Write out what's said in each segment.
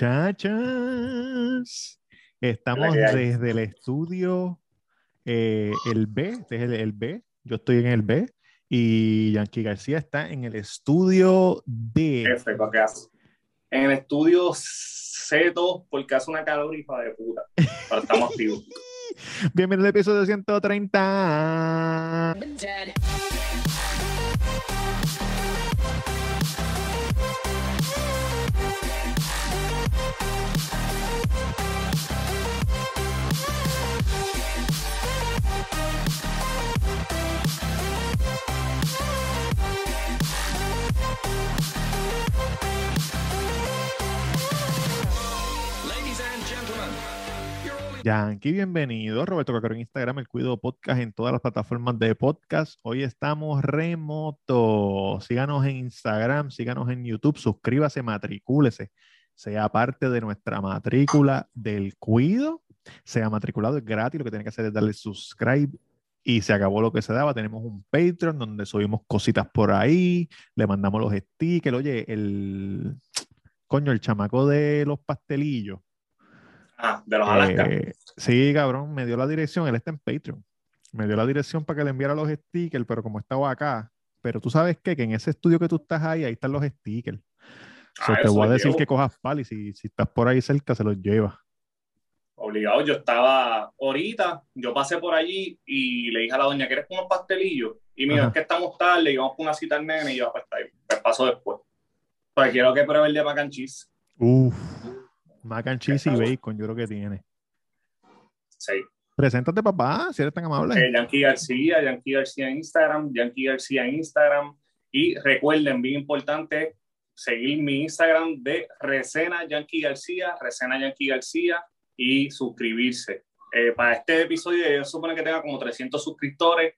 Muchachas, estamos desde el estudio eh, el B, este es el, el, B, yo estoy en el B y Yankee García está en el estudio D. F, ¿qué hace? En el estudio C2 porque hace una calorifa de puta, pero estamos activos. Bienvenido al episodio 130. Yankee, bienvenido. Roberto Cacaro en Instagram, el Cuido Podcast en todas las plataformas de podcast. Hoy estamos remoto. Síganos en Instagram, síganos en YouTube, suscríbase, matricúlese, sea parte de nuestra matrícula del Cuido. Sea matriculado, es gratis. Lo que tiene que hacer es darle subscribe y se acabó lo que se daba. Tenemos un Patreon donde subimos cositas por ahí, le mandamos los stickers. Oye, el coño, el chamaco de los pastelillos Ah, de los Alaska. Eh, sí, cabrón, me dio la dirección, él está en Patreon. Me dio la dirección para que le enviara los stickers, pero como estaba acá, pero tú sabes qué? que en ese estudio que tú estás ahí, ahí están los stickers. Ah, te voy a decir que cojas pal y si, si estás por ahí cerca, se los lleva. Obligado, yo estaba ahorita, yo pasé por allí y le dije a la doña, ¿quieres unos pastelillos? Y mira, es que estamos tarde, íbamos con una cita al nene y yo, pues está ahí, pues paso después. Pues quiero que pruebe el de mac and cheese. Uf. Mac and cheese y bacon, yo creo que tiene. Sí. Preséntate, papá, si eres tan amable. Eh, Yankee García, Yankee García en Instagram, Yankee García en Instagram. Y recuerden, bien importante, seguir mi Instagram de Resena Yankee García, Resena Yankee García y suscribirse. Eh, para este episodio, yo supone que tenga como 300 suscriptores.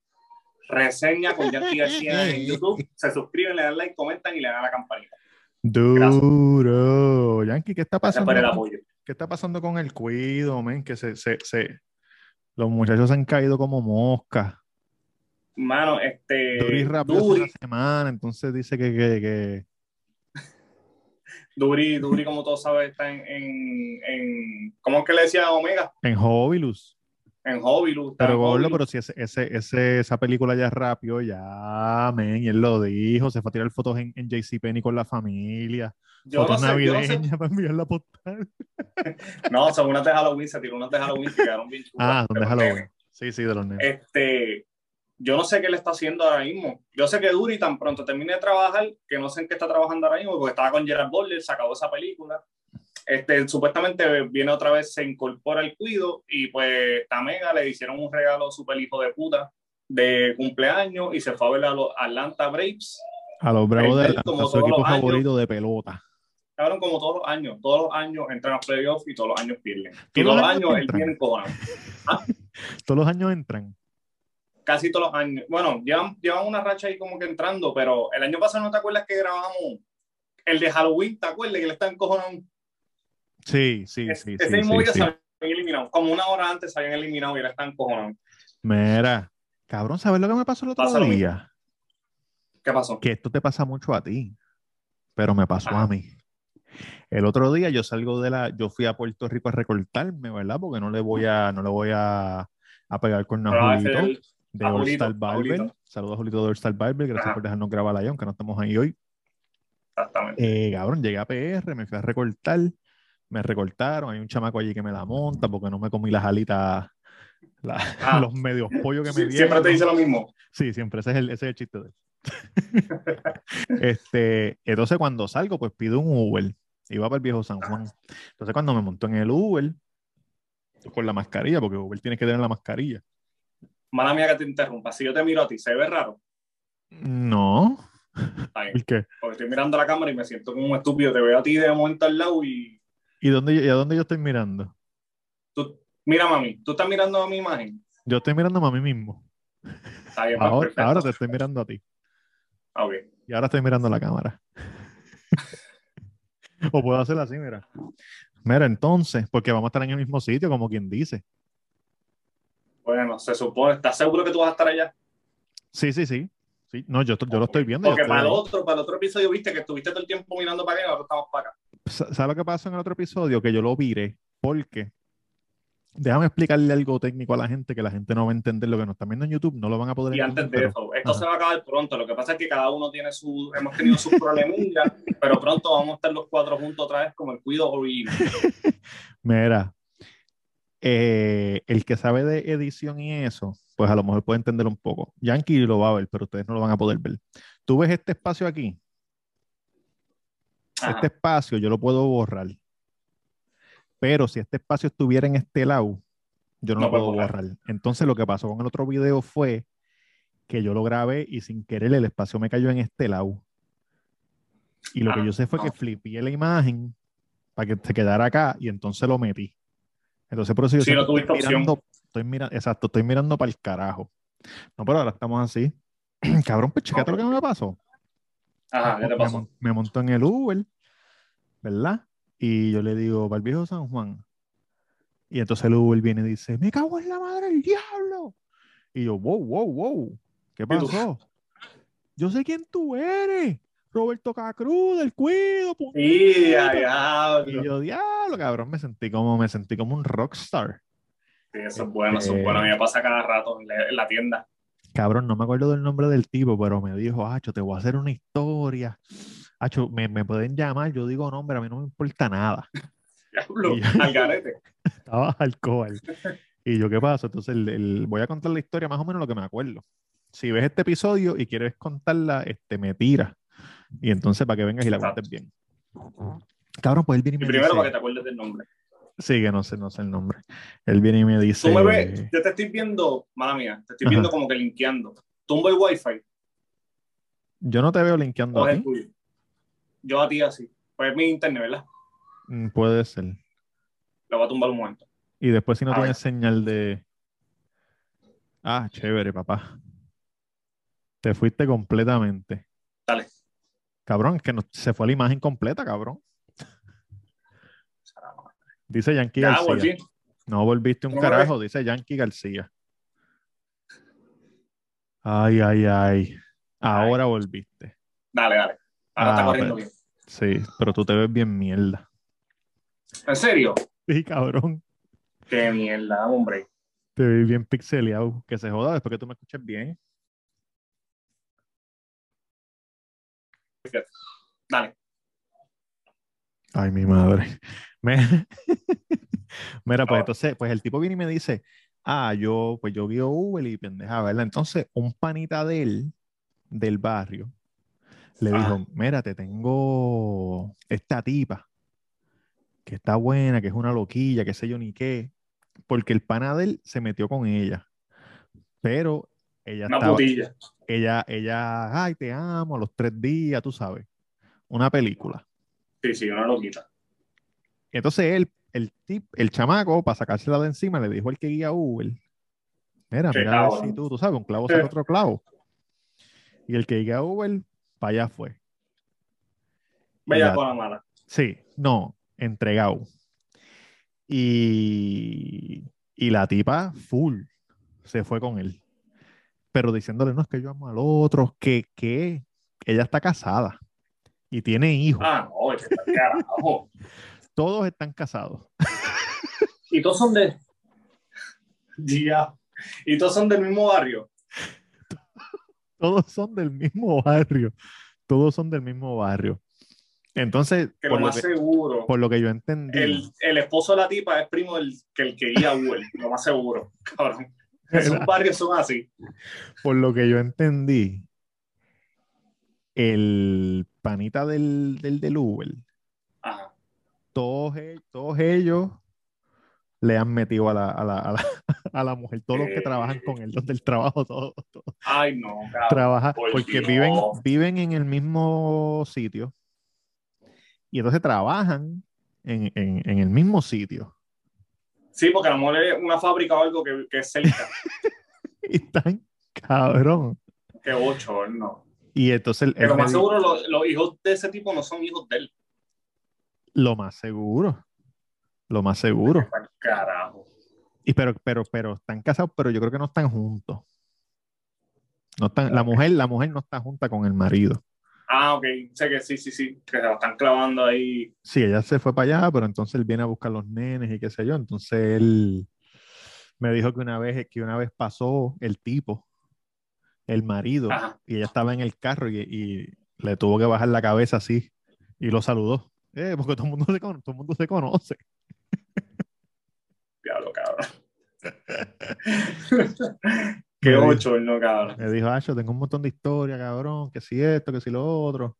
Reseña con Yankee García en YouTube. Se suscriben, le dan like, comentan y le dan a la campanita. Duro. Yankee, ¿qué está pasando? ¿Qué está pasando con el cuido, men? Que se, se, se, los muchachos se han caído como moscas. Mano, este. Duri. Una semana, entonces dice que. que, que... Duri, Duri, como todos saben, está en, en, en, ¿Cómo es que le decía Omega? En Hobilus en Hobilus. Pero Gordo, pero si ese, ese, ese, esa película ya es rápido, ya, men, y él lo dijo, se fue a tirar fotos en, en JCPenney con la familia. Yo fotos no sé, navideñas para enviar la postal. no, son unas de Halloween, se tiró unas de Halloween que quedaron bien chulas. Ah, son de Halloween. Sí, sí, de los nenes. Este, yo no sé qué le está haciendo ahora mismo. Yo sé que Duri tan pronto termine de trabajar, que no sé en qué está trabajando ahora mismo, porque estaba con Gerard Butler, se acabó esa película. Este, supuestamente viene otra vez, se incorpora el cuido y pues Tamega le hicieron un regalo super hijo de puta de cumpleaños y se fue a ver a los Atlanta Braves. A los Bravos de Atlanta, su equipo favorito de pelota. Cabrón, como todos los años, todos los años entran a playoffs y todos los años pierden. Y todos los años, él tiene. ¿Ah? Todos los años entran. Casi todos los años. Bueno, llevan, llevan una racha ahí como que entrando, pero el año pasado no te acuerdas que grabamos el de Halloween, ¿te acuerdas que le están cojonando? Sí, sí, sí. Ese sí, mismo sí, día sí. se habían eliminado. Como una hora antes se habían eliminado y ahora están cojonando. Mira, cabrón, ¿sabes lo que me pasó el otro Pásalo, día? ¿Qué pasó? Que esto te pasa mucho a ti, pero me pasó Ajá. a mí. El otro día yo salgo de la, yo fui a Puerto Rico a recortarme, ¿verdad? Porque no le voy a, no le voy a, a pegar con Pero va a Julito ser el- de All Star Barber. Saludos a Julito de All Star Barber, gracias Ajá. por dejarnos grabar allá, aunque no estamos ahí hoy. Exactamente. Eh, cabrón, llegué a PR, me fui a recortar, me recortaron, hay un chamaco allí que me la monta porque no me comí las alitas, la- Ah. los medios pollos que me dieron. Siempre te dice lo mismo. Sí, siempre, ese es el, ese es el chiste de él. este, entonces cuando salgo, pues pido un Uber. Iba para el viejo San Juan. Entonces cuando me monto en el Uber, con la mascarilla, porque Uber tiene que tener la mascarilla. Mala mía que te interrumpa. Si yo te miro a ti, ¿se ve raro? No. Está bien. ¿Y qué? Porque estoy mirando la cámara y me siento como un estúpido. Te veo a ti de momento al lado y ¿Y, dónde, y a dónde yo estoy mirando? tú, mira mami, tú estás mirando a mi imagen. Yo estoy mirándome a mí mismo. Está bien, Ahora, perfecto. ahora te estoy mirando a ti. Ah, ok. Y ahora estoy mirando la cámara. o puedo hacer así, mira. Mira, entonces, porque vamos a estar en el mismo sitio, como quien dice. Bueno, se supone, ¿estás seguro que tú vas a estar allá? Sí, sí, sí. sí. No, yo, yo lo estoy viendo. Porque estoy para el otro, para el otro episodio viste que estuviste todo el tiempo mirando para acá y ahora estamos para acá. ¿Sabes lo que pasó en el otro episodio? Que yo lo viré porque déjame explicarle algo técnico a la gente que la gente no va a entender lo que nos están viendo en YouTube, no lo van a poder Y antes de eso, esto se va a acabar pronto. Lo que pasa es que cada uno tiene su, hemos tenido sus problemillas, pero pronto vamos a estar los cuatro juntos otra vez como el cuido original. Mira, eh, el que sabe de edición y eso, pues a lo mejor puede entender un poco. Yankee lo va a ver, pero ustedes no lo van a poder ver. Tú ves este espacio aquí. Ajá. Este espacio yo lo puedo borrar. Pero si este espacio estuviera en este lado, yo no, No lo puedo borrar. borrar. Entonces lo que pasó con el otro video fue que yo lo grabé y sin querer el espacio me cayó en este lado. Y lo que Ah, yo sé fue no. que flipié la imagen para que se quedara acá y entonces lo metí. Entonces por eso yo Sí, no estoy mirando, estoy mirando, exacto, estoy mirando para el carajo. No, pero ahora estamos así. Cabrón, pues checate lo que me pasó. Ajá, ¿qué te Me, pasó? me montó en el Uber, ¿verdad? Y yo le digo, para el viejo San Juan. Y entonces el Uber viene y dice, me cago en la madre del diablo. Y yo, wow, wow, wow. ¿Qué pasó? Yo sé quién tú eres. Roberto Cacruz, del Cuido, Sí, puñeta". ya, Y yo, diablo, cabrón, me sentí como, me sentí como un rockstar. Sí, eso es bueno, eso es bueno. A mí me pasa cada rato en la, en la tienda. Cabrón, no me acuerdo del nombre del tipo, pero me dijo, Acho, te voy a hacer una historia. Acho, me, me pueden llamar, yo digo nombre, a mí no me importa nada. Diablo, Y- al garete. Estaba alcohol. Y yo, ¿qué pasa? Entonces, el- el- voy a contar la historia más o menos lo que me acuerdo. Si ves este episodio y quieres contarla, este, me tira. Y entonces, para que vengas y la Exacto. cuentes bien. Cabrón, pues él viene y Y me primero dice... para que te acuerdes del nombre. Sí, que no sé, no sé el nombre. Él viene y me dice... Tú me ves, yo te estoy viendo, mala mía, te estoy viendo Ajá. como que linkeando. Tumbo el wifi Yo no te veo linkeando o a es el ti. tuyo. Yo a ti así. Pues es mi internet, ¿verdad? Mm, Puede ser. Lo voy a tumbar un momento. Y después si no tienes señal de... Ah, chévere, papá. Te fuiste completamente. Dale. Cabrón, es que no- se fue la imagen completa, cabrón. Dice Yankee Ya, García. volví. No volviste un carajo, dice Yankee García. Ay, ay, ay. Ahora volviste. Dale, dale. Ahora está Ah, corriendo pero- bien. Sí, pero tú te ves bien mierda. ¿En serio? Sí, cabrón. Qué mierda, hombre. Te ves bien pixeleado. Que se joda después que tú me escuches bien. Dale. Ay, mi madre. Mira, pues Ah. entonces, pues el tipo viene y me dice, ah, yo, pues yo guío Uber y pendeja, ¿verdad? Entonces, un panita de él, del barrio, le Ah. dijo, mira, te tengo esta tipa, que está buena, que es una loquilla, que sé yo ni qué, porque el pana de él se metió con ella, pero ella Una estaba, putilla. ella, ella, ay, te amo, a los tres días, tú sabes, una película. Sí, sí, una loquita. Y entonces él, el tip, el chamaco, para sacársela de encima, le dijo al que guía Uber, mira, Qué mira si tú, tú sabes, un clavo saca otro clavo. Y el que guía Uber, para allá fue. Bella con la mala. Sí, no, entregado. Y, y la tipa, full, se fue con él. Pero diciéndole, no, es que yo amo al otro, que, que ella está casada y tiene hijos. Ah, no, carajo. Todos están casados. Y todos son de. Ya. Y todos son del mismo barrio. Todos son del mismo barrio. Todos son del mismo barrio. Entonces, Que por lo lo más que, seguro. por lo que yo entendí, El, el esposo de la tipa es primo del que el que guía Uber, lo más seguro. Cabrón. Esos barrios son así. por lo que yo entendí, el panita del, del, del Uber, Ajá. todos, e- todos ellos le han metido a la, a la, a la, a la mujer, todos los que Eh. trabajan con él, los del trabajo, todos, todos Ay, no, cabrón. por porque Dios. viven, viven en el mismo sitio y entonces trabajan en, en, en el mismo sitio Sí, porque a lo mejor es una fábrica o algo que, que es cerca. y están cabrón. que ocho, no. Y entonces lo me más seguro, los, los hijos de ese tipo no son hijos de él. lo más seguro, lo más seguro. Carajo. Y pero, pero, pero están casados, pero yo creo que no están juntos. No están, la mujer, la mujer no está junta con el marido. Ah, ok, sé que sí, sí, sí, que se lo están clavando ahí. Sí, ella se fue para allá, pero entonces él viene a buscar los nenes y qué sé yo. Entonces él me dijo que una vez, que una vez pasó el tipo, el marido, Ajá. y ella estaba en el carro y, y le tuvo que bajar la cabeza así y lo saludó. Eh, porque todo el mundo se, todo el mundo se conoce. Diablo, cabrón. Qué ocho, no, cabrón. Me dijo, Acho, tengo un montón de historia, cabrón, que si esto, que si lo otro.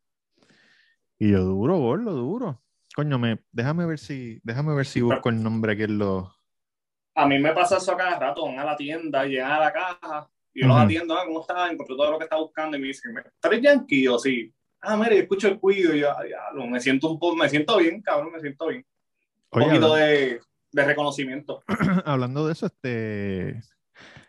Y yo, duro, gordo, duro. Coño, me, déjame ver si, déjame ver si busco el nombre que él lo. A mí me pasa eso a cada rato, van a la tienda, llegan a la caja, y yo los Ujú. atiendo, ah, ¿cómo estás? Encontré todo lo que está buscando y me dicen, ¿estás yankee? Yo, sí. Ah, mire, yo escucho el cuido y yo, "Ah, diablo, me siento un poco, me siento bien, cabrón, me siento bien. Un Oye, poquito de, de reconocimiento. hablando de eso, este,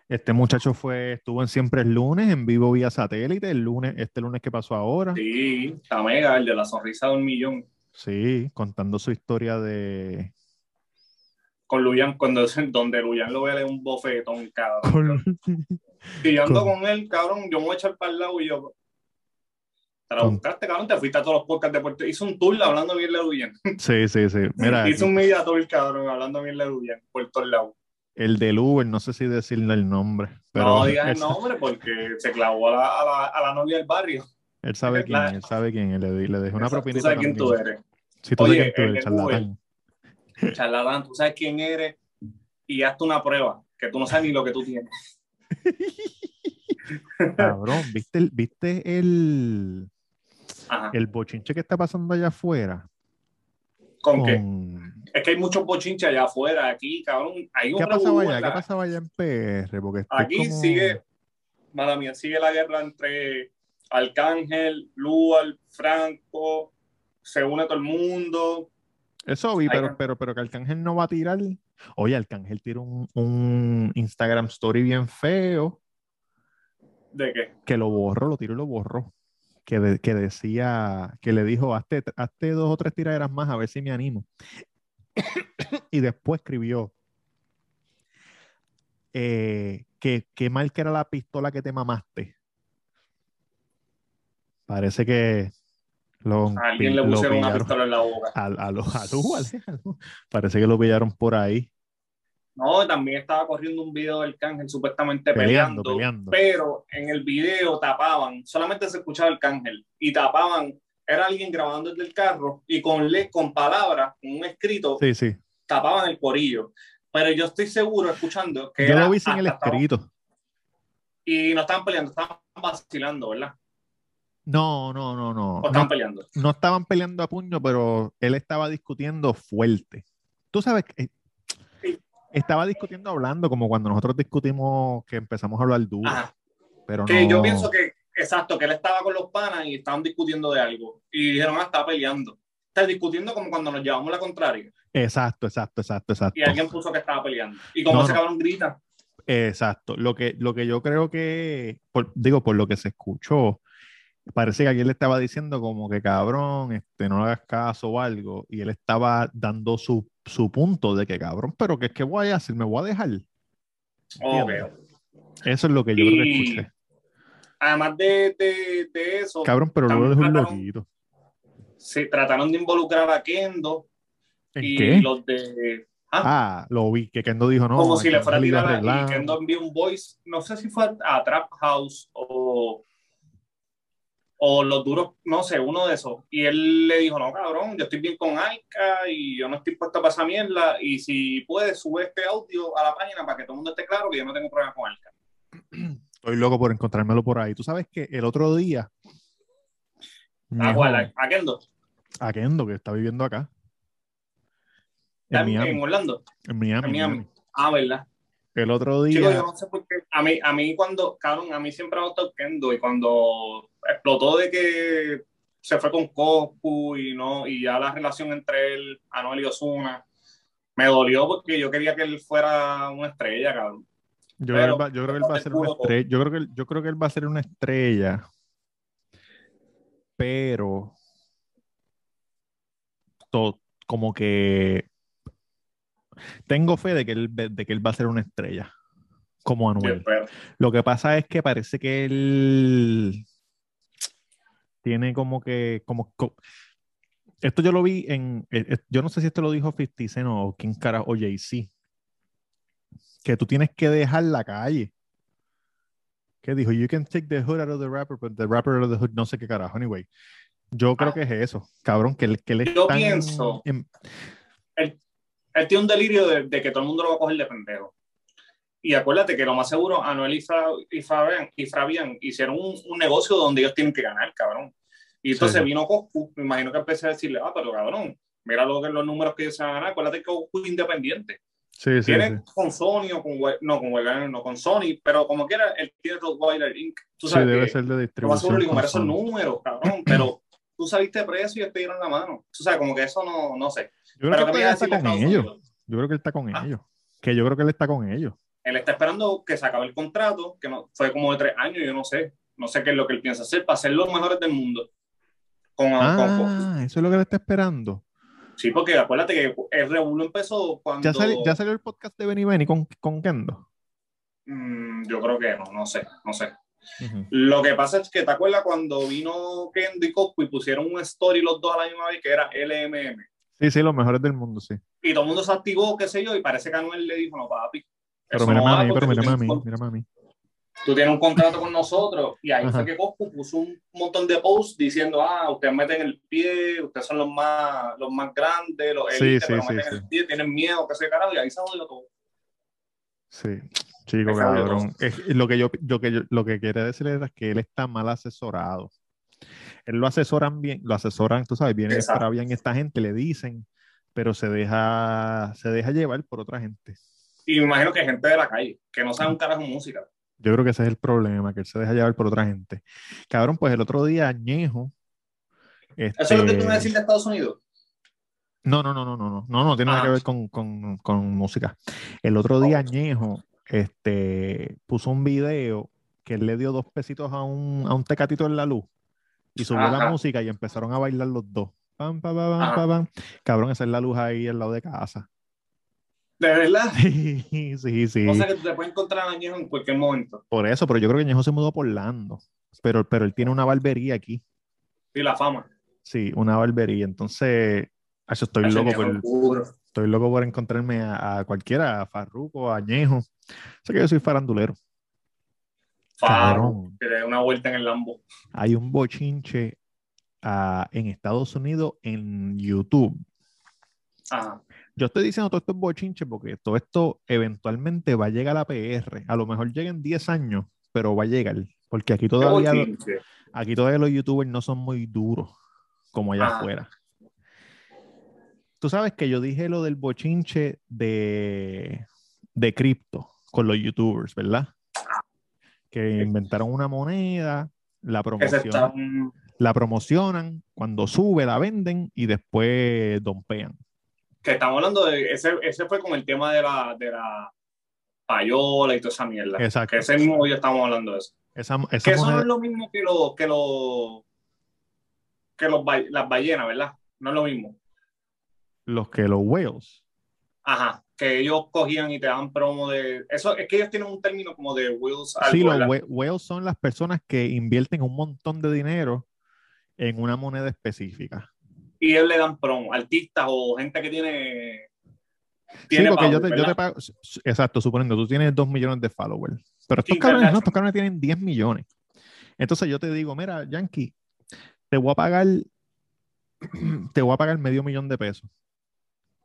este muchacho fue, estuvo en Siempre el lunes, en vivo vía satélite, el lunes, este lunes que pasó ahora. Sí, está mega, el de la sonrisa de un millón. Sí, contando su historia de. Con Luyan, cuando, donde Luyan lo ve de un bofetón, cabrón. con- Si yo ando con- con él, cabrón, yo me voy a echar para el lado y yo. Te la Con- buscaste, cabrón, te fuiste a todos los podcasts de Puerto Hizo un tour hablando bien de Luyan. Sí, sí, sí. Mira, Hizo un media tour, cabrón, hablando bien de Luyan, por todos lados. el del Uber, no sé si decirle el nombre, pero no digas el nombre porque se clavó a la, a la, a la novia del barrio. él sabe quién, La- él sabe quién, le, le dejó una propinita Tú sabes quién tú eres. Si tú Oye, sabes quién tú el eres, Uber. charlatán. Charlatán, tú sabes quién eres y hazte una prueba, que tú no sabes ni lo que tú tienes. Cabrón, ¿viste el, viste el, Ajá. el bochinche que está pasando allá afuera? ¿Con qué? Es que hay muchos bochinches allá afuera, aquí, cabrón. Hay ¿Qué pasaba revolú allá? en ¿Qué la- pasaba allá en PR? Porque Aquí como- sigue, mala mía, sigue la guerra entre Arcángel, Lual, Franco, se une todo el mundo. Eso vi, pero, pero, pero que Arcángel no va a tirar. Oye, Arcángel tiró un, un Instagram story bien feo ¿De qué? que lo borró, lo tiró y lo borró. Que, de- que decía, que le dijo, hazte, hazte dos o tres tiraderas más a ver si me animo. y después escribió eh, que qué mal que era la pistola que te mamaste. Parece que A alguien le pusieron una pistola en la boca. A, a lo- a lo- a lo- Parece que lo pillaron por ahí. No, también estaba corriendo un video del Cángel supuestamente Peleando, peleando, peleando. pero en el video tapaban, solamente se escuchaba el Cángel y tapaban, era alguien grabando desde el carro y con, le, con palabras, con un escrito, Sí, sí. tapaban el corillo. Pero yo estoy seguro escuchando que Yo era lo vi sin el escrito. y no estaban peleando, estaban vacilando, ¿verdad? No, no, no, no. O estaban No, peleando. no estaban peleando a puño, pero él estaba discutiendo fuerte. Tú sabes que Sí. estaba discutiendo hablando, como cuando nosotros discutimos que empezamos a hablar duro. Ajá. Pero Que no. yo pienso que, exacto, que él estaba con los panas y estaban discutiendo de algo. Y dijeron, ah, está peleando. Está discutiendo como cuando nos llevamos la contraria. Exacto, exacto, exacto, exacto. Y alguien puso que estaba peleando. Y como No, ese cabrón grita, Exacto. Lo que, lo que yo creo que, por- digo, por lo que se escuchó, parece que alguien le estaba diciendo como que cabrón, este, no le hagas caso o algo, y él estaba dando su, su punto de que cabrón, pero que es que voy a hacer, me voy a dejar. veo. Eso es lo que yo creo que Y- escuché. Además de, de, de eso, Cabrón, pero luego es un loquito. se trataron de involucrar a Kendo ¿En y qué? los de... Ah, Ah, lo vi, que Kendo dijo no. como si le fuera a tirar y Kendo envió un voice, no sé si fue a, a Trap House o, o los duros, no sé, uno de esos. Y él le dijo, no, cabrón, yo estoy bien con Aika y yo no estoy puesto para esa mierda. Y si puedes, sube este audio a la página para que todo el mundo esté claro que yo no tengo problema con Aika. Estoy loco por encontrármelo por ahí. Tú sabes que el otro día. ¿A Ñejo, cuál? ¿A Kendo? a Kendo, que está viviendo acá. ¿Está En en, Miami. en Orlando? En Miami. En Miami. Miami. Ah, ¿verdad? El otro Chico, día. yo no sé por qué. A mí, a mí cuando, cabrón, a mí siempre me ha gustado Kendo y cuando explotó de que se fue con Coscu y no, y ya la relación entre él, Anuel y Osuna, me dolió porque yo quería que él fuera una estrella, cabrón. Yo, Pero- creo, que él va- yo creo que él va a ser una todo. estrella. Yo creo que yo creo que él va a ser una estrella. Pero to- como que tengo fe de que él de que él va a ser una estrella. Como Anuel. Lo que pasa es que parece que él tiene como que, como, esto yo lo vi en, eh, eh, yo no sé si esto lo dijo 50 Cent o quién cara, o Jay-Z, que tú tienes que dejar la calle. ¿Qué dijo? You can take the hood out of the rapper, but the rapper out of the hood, no sé qué carajo. Anyway, yo creo ah. que es eso, cabrón, que, que le Yo pienso, él, tiene un delirio de, que todo el mundo lo va a coger de pendejo. Y acuérdate que lo más seguro, Anuel y, Fabián, y Fabián hicieron un, negocio donde ellos tienen que ganar, cabrón. Y entonces vino Coscu, me imagino que empecé a decirle, ah, pero cabrón, mira lo que, los números que ellos se van a ganar, acuérdate que Coscu es independiente. Sí, sí, tiene con Sony o con, no, con no con Sony, pero como quiera, él tiene Rottweiler Inc. Tú sabes sí, debe ser de distribución. Lo más seguro, esos números, cabrón, pero tú sabiste precio y ellos te dieron la mano. Tú sabes, como que eso no, no sé. Yo creo que, él está con ellos. Yo creo que él está con ellos. Que yo creo que él está con ellos. Él está esperando que se acabe el contrato, que no, fue como de tres años, yo no sé. No sé qué es lo que él piensa hacer para ser los mejores del mundo. Con, ah, eso es lo que él está esperando. Sí, porque acuérdate que el Revuelo empezó cuando... ¿Ya, ¿Ya, salió el podcast de Benny Benny con, con Kendo? Mm, yo creo que no, no sé, no sé. Lo que pasa es que te acuerdas cuando vino Kendo y Cosco y pusieron un story los dos a la misma vez que era LMM. Sí, sí, los mejores del mundo, sí. Y todo el mundo se activó, qué sé yo, y parece que Anuel le dijo, no, papi. Pero mira, mami, pero mira, mami, mira, mami. Tú tienes un contrato con nosotros y ahí fue que Coscu puso un montón de posts diciendo, ah, ustedes meten el pie, ustedes son los más, los más grandes, los élites, sí, sí, meten el pie, tienen miedo, que se carajo, y ahí se jodió todo. Sí. Chico, cabrón. lo, que yo, yo, que lo que quiere decir es que él está mal asesorado. Él lo asesoran bien, lo asesoran, tú sabes, viene para bien esta gente, le dicen, pero se deja, se deja llevar por otra gente. Y me imagino que gente de la calle, que no sabe un carajo música. Yo creo que ese es el problema, que él se deja llevar por otra gente. Cabrón, pues el otro día Añejo. ¿Eso es lo que tú me decís de Estados Unidos? No, no, no, no, no, no, no, no tiene nada que ah. ver con, con, con, música. El otro día Añejo este, puso un video que él le dio dos pesitos a un, a un tecatito en la luz y subió la música y empezaron a bailar los dos. Pam, pam, pam, Cabrón, esa es la luz ahí al lado de casa. ¿De verdad? Sí, sí, sí. O sea que te puedes encontrar a Añejo en cualquier momento. Por eso, pero yo creo que Añejo se mudó por Lando. Pero, pero él tiene una barbería aquí. Y la fama. Sí, una barbería. Entonces, eso estoy loco por, estoy loco por encontrarme a, cualquiera, a Farruko, a Añejo. Sé que yo soy farandulero. Farruko, que una vuelta en el Lambo. Hay un bochinche uh, en Estados Unidos en YouTube. Ajá. Yo estoy diciendo todo esto es bochinche porque todo esto eventualmente va a llegar a la PR. A lo mejor lleguen 10 años, pero va a llegar. Porque aquí todavía, aquí todavía los youtubers no son muy duros como allá ah. afuera. Tú sabes que yo dije lo del bochinche de, de cripto con los youtubers, ¿verdad? Que inventaron una moneda, la promocionan, la promocionan, cuando sube la venden y después dompean que estamos hablando de, ese, ese fue como el tema de la, de la payola y toda esa mierda. Exacto. Que ese mismo día estamos hablando de eso. Esa, que eso no es lo mismo que, lo, que, lo, que los, las ballenas, ¿verdad? No es lo mismo. Los que los whales. Ajá, que ellos cogían y te dan promo de... Eso es que ellos tienen un término como de whales. Sí, los whales son las personas que invierten un montón de dinero en una moneda específica y ellos le dan promo, artistas o gente que tiene. tiene sí, porque yo, te, yo te, pago. Exacto, suponiendo, tú tienes 2 millones de followers. Pero estos cabrones no, estos cabrones tienen 10 millones. Entonces yo te digo, mira, Yankee, te voy a pagar. Te voy a pagar medio millón de pesos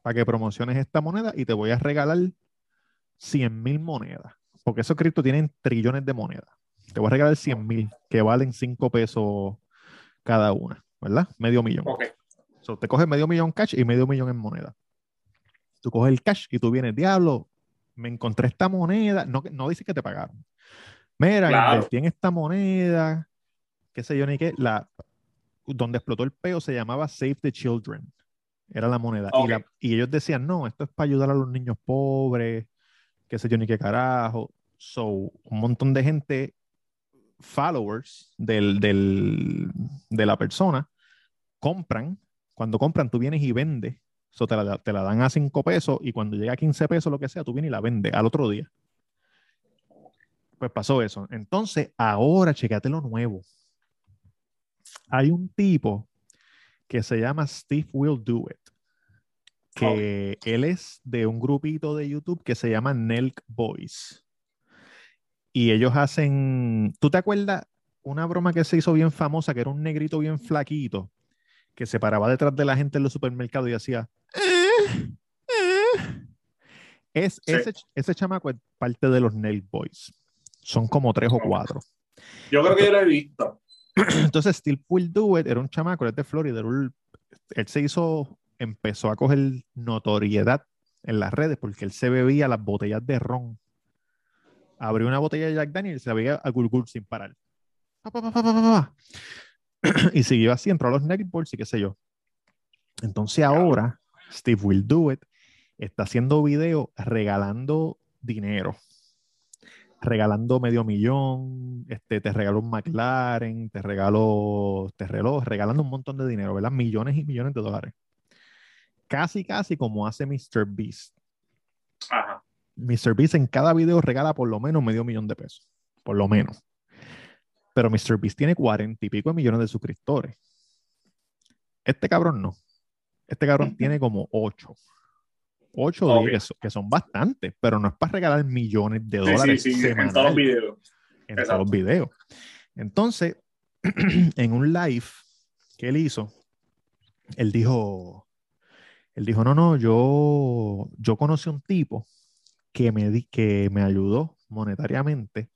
para que promociones esta moneda y te voy a regalar 100 mil monedas. Porque esos criptos tienen trillones de monedas. Te voy a regalar 100 mil que valen 5 pesos cada una, ¿verdad? Medio millón. Okay te coges medio millón cash y medio millón en moneda. Tú coges el cash y tú vienes, diablo, me encontré esta moneda. No, no dice que te pagaron. Mira, claro. invertí en esta moneda, qué sé yo ni qué. La, donde explotó el peo se llamaba Save the Children. Era la moneda. Y, ellos decían, no, esto es para ayudar a los niños pobres, qué sé yo ni qué carajo. So, un montón de gente, followers del, del, de la persona, compran cuando compran, tú vienes y vendes. So, te, la, te la dan a 5 pesos y cuando llega a 15 pesos, lo que sea, tú vienes y la vendes al otro día. Pues pasó eso. Entonces, ahora checate lo nuevo. Hay un tipo que se llama Steve Will Do It, que él es de un grupito de YouTube que se llama Nelk Boys. Y ellos hacen, ¿tú te acuerdas una broma que se hizo bien famosa, que era un negrito bien flaquito, que se paraba detrás de la gente en los supermercados y hacía... "Eh, eh"? Es, Sí. ese, ese chamaco es parte de los Nelk Boys. Son como tres o cuatro. Yo creo que yo lo he visto. Entonces, Steve Will Do It era un chamaco, es de Florida. era un- él se hizo, empezó a coger notoriedad en las redes porque él se bebía las botellas de ron. Abrió una botella de Jack Daniels y se la bebía a gulgul sin parar. Pa, pa, pa, pa, pa, pa, pa. Y siguió así, entró a los netballs y qué sé yo. Entonces ahora, Steve Will Do It está haciendo videos regalando dinero regalando medio millón, este, te regalo un McLaren, te regalo este reloj, regalando un montón de dinero, ¿verdad? Millones y millones de dólares. Casi, casi como hace Mr. Beast. Ajá. Mr. Beast en cada video regala por lo menos medio millón de pesos. Por lo menos. Pero Mr. Beast tiene cuarenta y pico de millones de suscriptores. Este cabrón no. Este cabrón tiene como ocho. Ocho o Ok. diez, que son, que son bastantes, pero no es para regalar millones de Sí, sí, dólares sí, en todos los videos. en todos Exacto. los videos. Entonces, en un live que él hizo, él dijo, él dijo, no, no, yo, yo conocí un tipo que me, di, que me ayudó monetariamente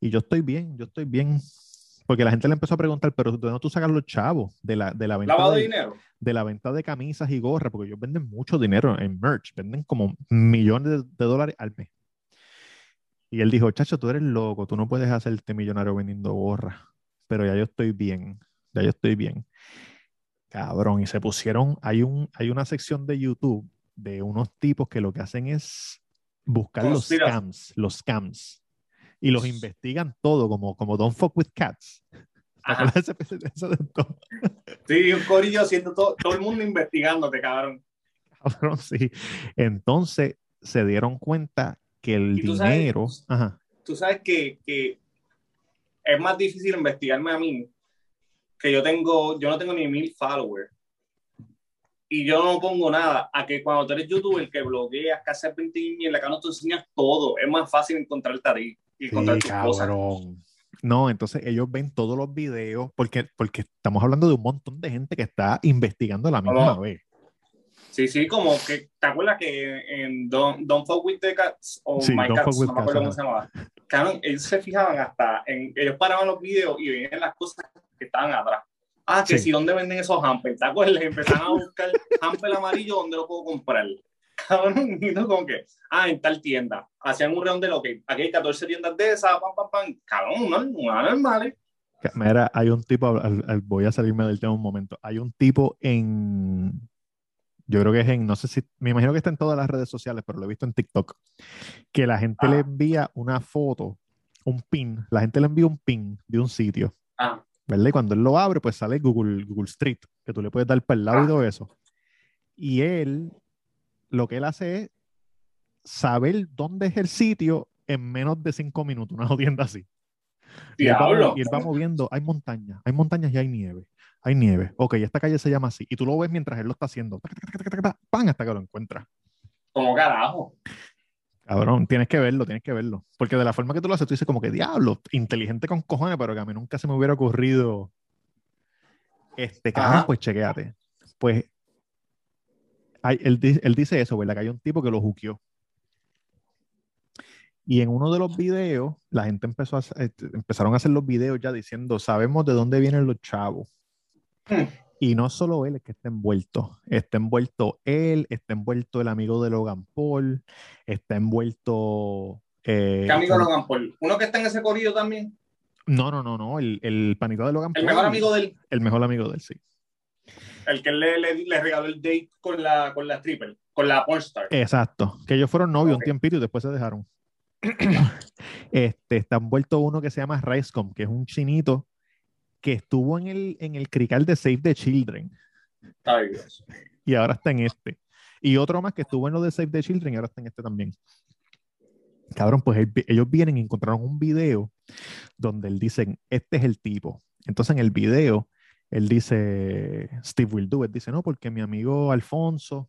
y yo estoy bien, yo estoy bien. Porque la gente le empezó a preguntar, pero ¿de dónde tú sacas los chavos? De la, de la venta Lavado de dinero. de la venta de camisas y gorras, porque ellos venden mucho dinero en merch, venden como millones de, de dólares al mes. Y él dijo, chacho, tú eres loco, tú no puedes hacerte millonario vendiendo gorras, pero ya yo estoy bien, ya yo estoy bien. Cabrón, y se pusieron, hay, un, hay una sección de YouTube de unos tipos que lo que hacen es buscar los scams, los scams, y los investigan todo, como, como Don't Fuck With Cats. ¿Te Ajá. acuerdas de ese- ese de todo? Sí, un corillo haciendo todo, todo el mundo investigándote, cabrón. Cabrón, sí. Entonces se dieron cuenta que el tú sabes- dinero. Ajá. Tú sabes que, que es más difícil investigarme a mí, que yo tengo, yo no tengo ni mil followers. Y yo no pongo nada, a que cuando tú eres youtuber que blogueas, que haces 20 y cara no te enseñas todo, es más fácil encontrarte a ti y Sí, tus cosas. cabrón. No, entonces ellos ven todos los videos porque, porque estamos hablando de un montón de gente que está investigando la misma vez. Sí, sí, como que, ¿te acuerdas que en Don't, Don't Fuck With The Cats o Sí, My Cats, no me acuerdo cómo se llamaba? Ellos se fijaban hasta en, ellos paraban los videos y veían las cosas que estaban atrás. Ah, que Sí. si dónde venden esos hampers, ¿te acuerdas? Empezaban a buscar hamper amarillo, ¿dónde lo puedo comprar? Cabrón, y no como que, ah, en tal tienda. Hacían un redondel, ok, aquí hay 14 tiendas de esas, pam, pam, pam. Cabrón, no, no normales. Que- Mira, hay un tipo, voy a salirme del tema un momento. Hay un tipo en, yo creo que es en, no sé si, me imagino que está en todas las redes sociales, pero lo he visto en TikTok, que la gente le Ah. envía una foto, un pin, la gente le envía un pin de un sitio. Ah, ¿verdad? Y cuando él lo abre, pues sale Google, Google Street, que tú le puedes dar para el lado y Ah. todo eso. Y él, lo que él hace es saber dónde es el sitio en menos de cinco minutos, una jodienda así. Y él, va, diablo. y él va moviendo, hay montañas, hay montañas y hay nieve. Hay nieve. Ok, esta calle se llama así. Y tú lo ves mientras él lo está haciendo. ¡Pam! Hasta que lo encuentras. Como carajo. Cabrón, tienes que verlo, tienes que verlo. Porque de la forma que tú lo haces, tú dices como que diablo, inteligente con cojones, pero que a mí nunca se me hubiera ocurrido. Este, cabrón, Ajá. pues chequéate. Pues hay- él, él dice eso, ¿verdad? Que hay un tipo que lo juqueó. Y en uno de los videos, la gente empezó a, este, empezaron a hacer los videos ya diciendo, sabemos de dónde vienen los chavos. Hmm. Y no solo él es que está envuelto, está envuelto él, está envuelto el amigo de Logan Paul, está envuelto... eh, ¿Qué amigo un- Logan Paul? ¿Uno que está en ese corillo también? No, no, no, no, el, el panito de Logan El Paul. mejor amigo del, El mejor amigo de él, sí. El que le, le, le regaló el date con la, con la stripper, con la pornstar. Exacto, que ellos fueron novios un tiempito y después se dejaron. este, está envuelto uno que se llama Ricecom, que es un chinito que estuvo en el, en el crical de Save the Children Ay, Dios. y ahora está en este. Y otro más que estuvo en lo de Save the Children y ahora está en este también. Cabrón, pues él- ellos vienen y encontraron un video donde él dicen, este es el tipo. Entonces en el video, él dice, Steve will do it, dice, no, porque mi amigo Alfonso,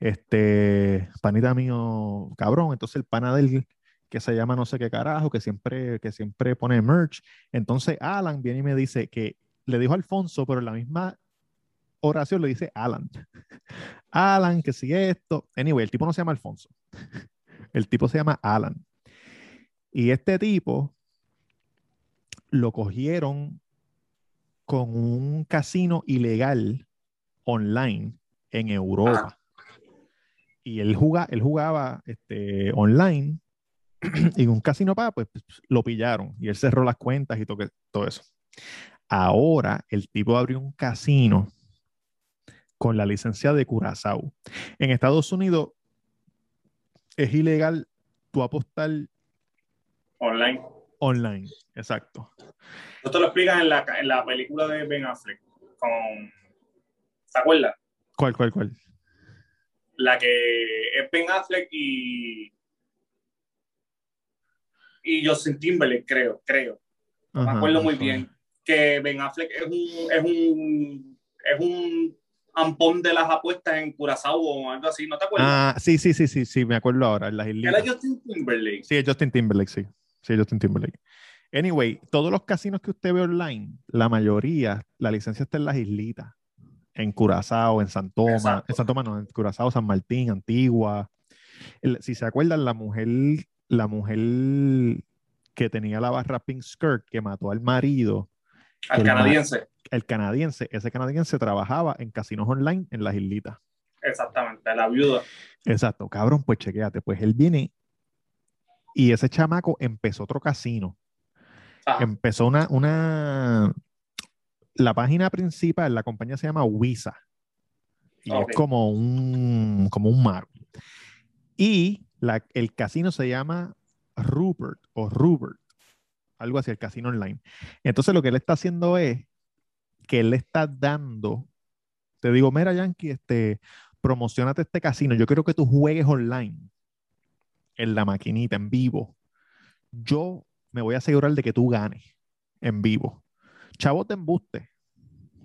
este, panita mío, cabrón, entonces el pana del que se llama no sé qué carajo, que siempre, que siempre pone merch. Entonces Alan viene y me dice que le dijo Alfonso, pero en la misma oración le dice Alan. Alan, que sigue esto. Anyway, el tipo no se llama Alfonso. El tipo se llama Alan. Y este tipo lo cogieron con un casino ilegal online en Europa. Y él, juga, él jugaba este, online y un casino para, pues, lo pillaron y él cerró las cuentas y todo, todo eso. Ahora el tipo abrió un casino con la licencia de Curazao. En Estados Unidos es ilegal tu apostar online. Online, exacto. Esto lo explicas en la, en la película de Ben Affleck con... ¿Se acuerdas? ¿Cuál, cuál, cuál? La que es Ben Affleck y y Justin Timberlake, creo, creo. me acuerdo muy bien. Que Ben Affleck es un, es un, es un ampón de las apuestas en Curazao o algo así, ¿no te acuerdas? Ah, sí, sí, sí, sí, sí, me acuerdo ahora, en las islas. ¿Era Justin Timberlake? Sí, es Justin Timberlake, sí. Sí, Justin Timberlake. Anyway, todos los casinos que usted ve online, la mayoría, la licencia está en las islitas. En Curazao, en San Tomás, en San Tomás no, en Curazao, San Martín, Antigua. si se acuerdan, la mujer la mujer que tenía la barra pink skirt que mató al marido. Al canadiense. el canadiense, ese canadiense trabajaba en casinos online en las islitas. Exactamente, la viuda. Exacto, cabrón, pues chequéate, pues él viene y ese chamaco empezó otro casino. Empezó una, una, la página principal, la compañía se llama Wisa. Y es como un, como un mar. Y el casino se llama Rupert o Rupert, algo así, el casino online. Entonces lo que él está haciendo es que él le está dando, te digo, mira Yankee, este, promocionate este casino, yo quiero que tú juegues online en la maquinita, en vivo. Yo me voy a asegurar de que tú ganes en vivo. Chavo, te embuste.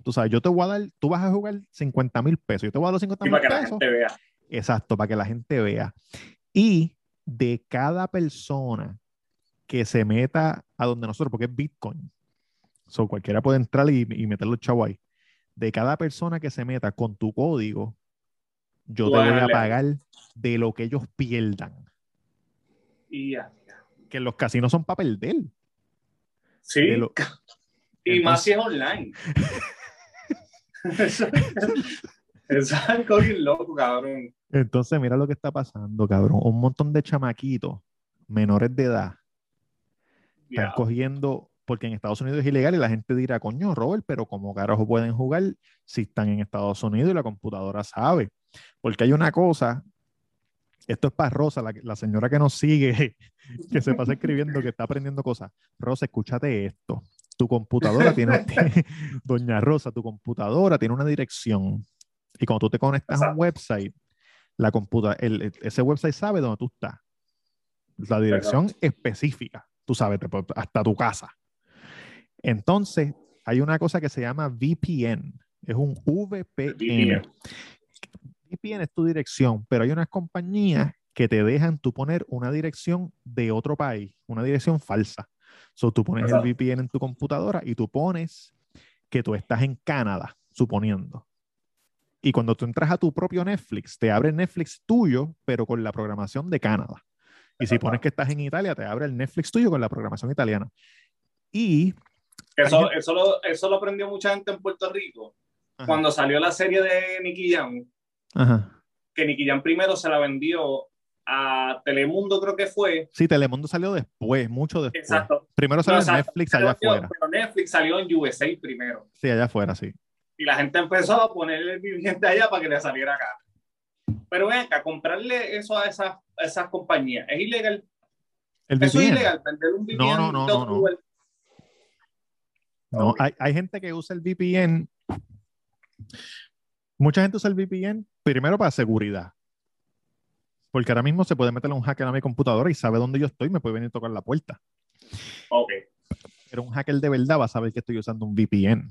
Tú sabes, yo te voy a dar, tú vas a jugar 50 mil pesos, yo te voy a dar los 50 mil pesos. Exacto, para que la gente vea. Y de cada persona que se meta a donde nosotros, porque es Bitcoin, so, cualquiera puede entrar y, y meterlo chavo ahí. De cada persona que se meta con tu código, yo te voy a pagar de lo que ellos pierdan. Y ya. Que los casinos son para perder. Sí. Y más si es online. es algo bien loco, cabrón. Entonces, mira lo que está pasando, cabrón. Un montón de chamaquitos menores de edad están cogiendo, porque en Estados Unidos es ilegal y la gente dirá, coño, Robert, pero ¿cómo carajo pueden jugar si están en Estados Unidos y la computadora sabe? Porque hay una cosa, esto es para Rosa, la, señora que nos sigue, que se pasa escribiendo, que está aprendiendo cosas. Rosa, escúchate esto. Tu computadora tiene, doña Rosa, tu computadora tiene una dirección. Y cuando tú te conectas a un website, la computa ese website sabe dónde tú estás. La dirección específica, tú sabes, hasta tu casa. Entonces, hay una cosa que se llama VPN. Es un VPN. VPN es tu dirección, pero hay unas compañías que te dejan tú poner una dirección de otro país, una dirección falsa. So, tú pones el VPN en tu computadora y tú pones que tú estás en Canadá, suponiendo. Y cuando tú entras a tu propio Netflix, te abre Netflix tuyo, pero con la programación de Canadá. Y si pones que estás en Italia, te abre el Netflix tuyo con la programación italiana. Y... Eso, eso, lo, eso lo aprendió mucha gente en Puerto Rico. Cuando salió la serie de Nicky Jam, que Nicky Jam primero se la vendió a Telemundo, creo que fue. Sí, Telemundo salió después, mucho después. Exacto. Primero salió en Netflix allá afuera. Pero Netflix salió en USA primero. Sí, allá afuera, sí y la gente empezó a ponerle el viviente allá para que le saliera acá. Pero ven acá, comprarle eso a esas, esas compañías, ¿es ilegal? ¿El eso es ilegal, vender un VPN. No, no, no, no. No, no hay, hay gente que usa el VPN. Mucha gente usa el VPN primero para seguridad. Porque ahora mismo se puede meterle un hacker a mi computadora y sabe dónde yo estoy y me puede venir a tocar la puerta. Ok. Pero un hacker de verdad va a saber que estoy usando un VPN.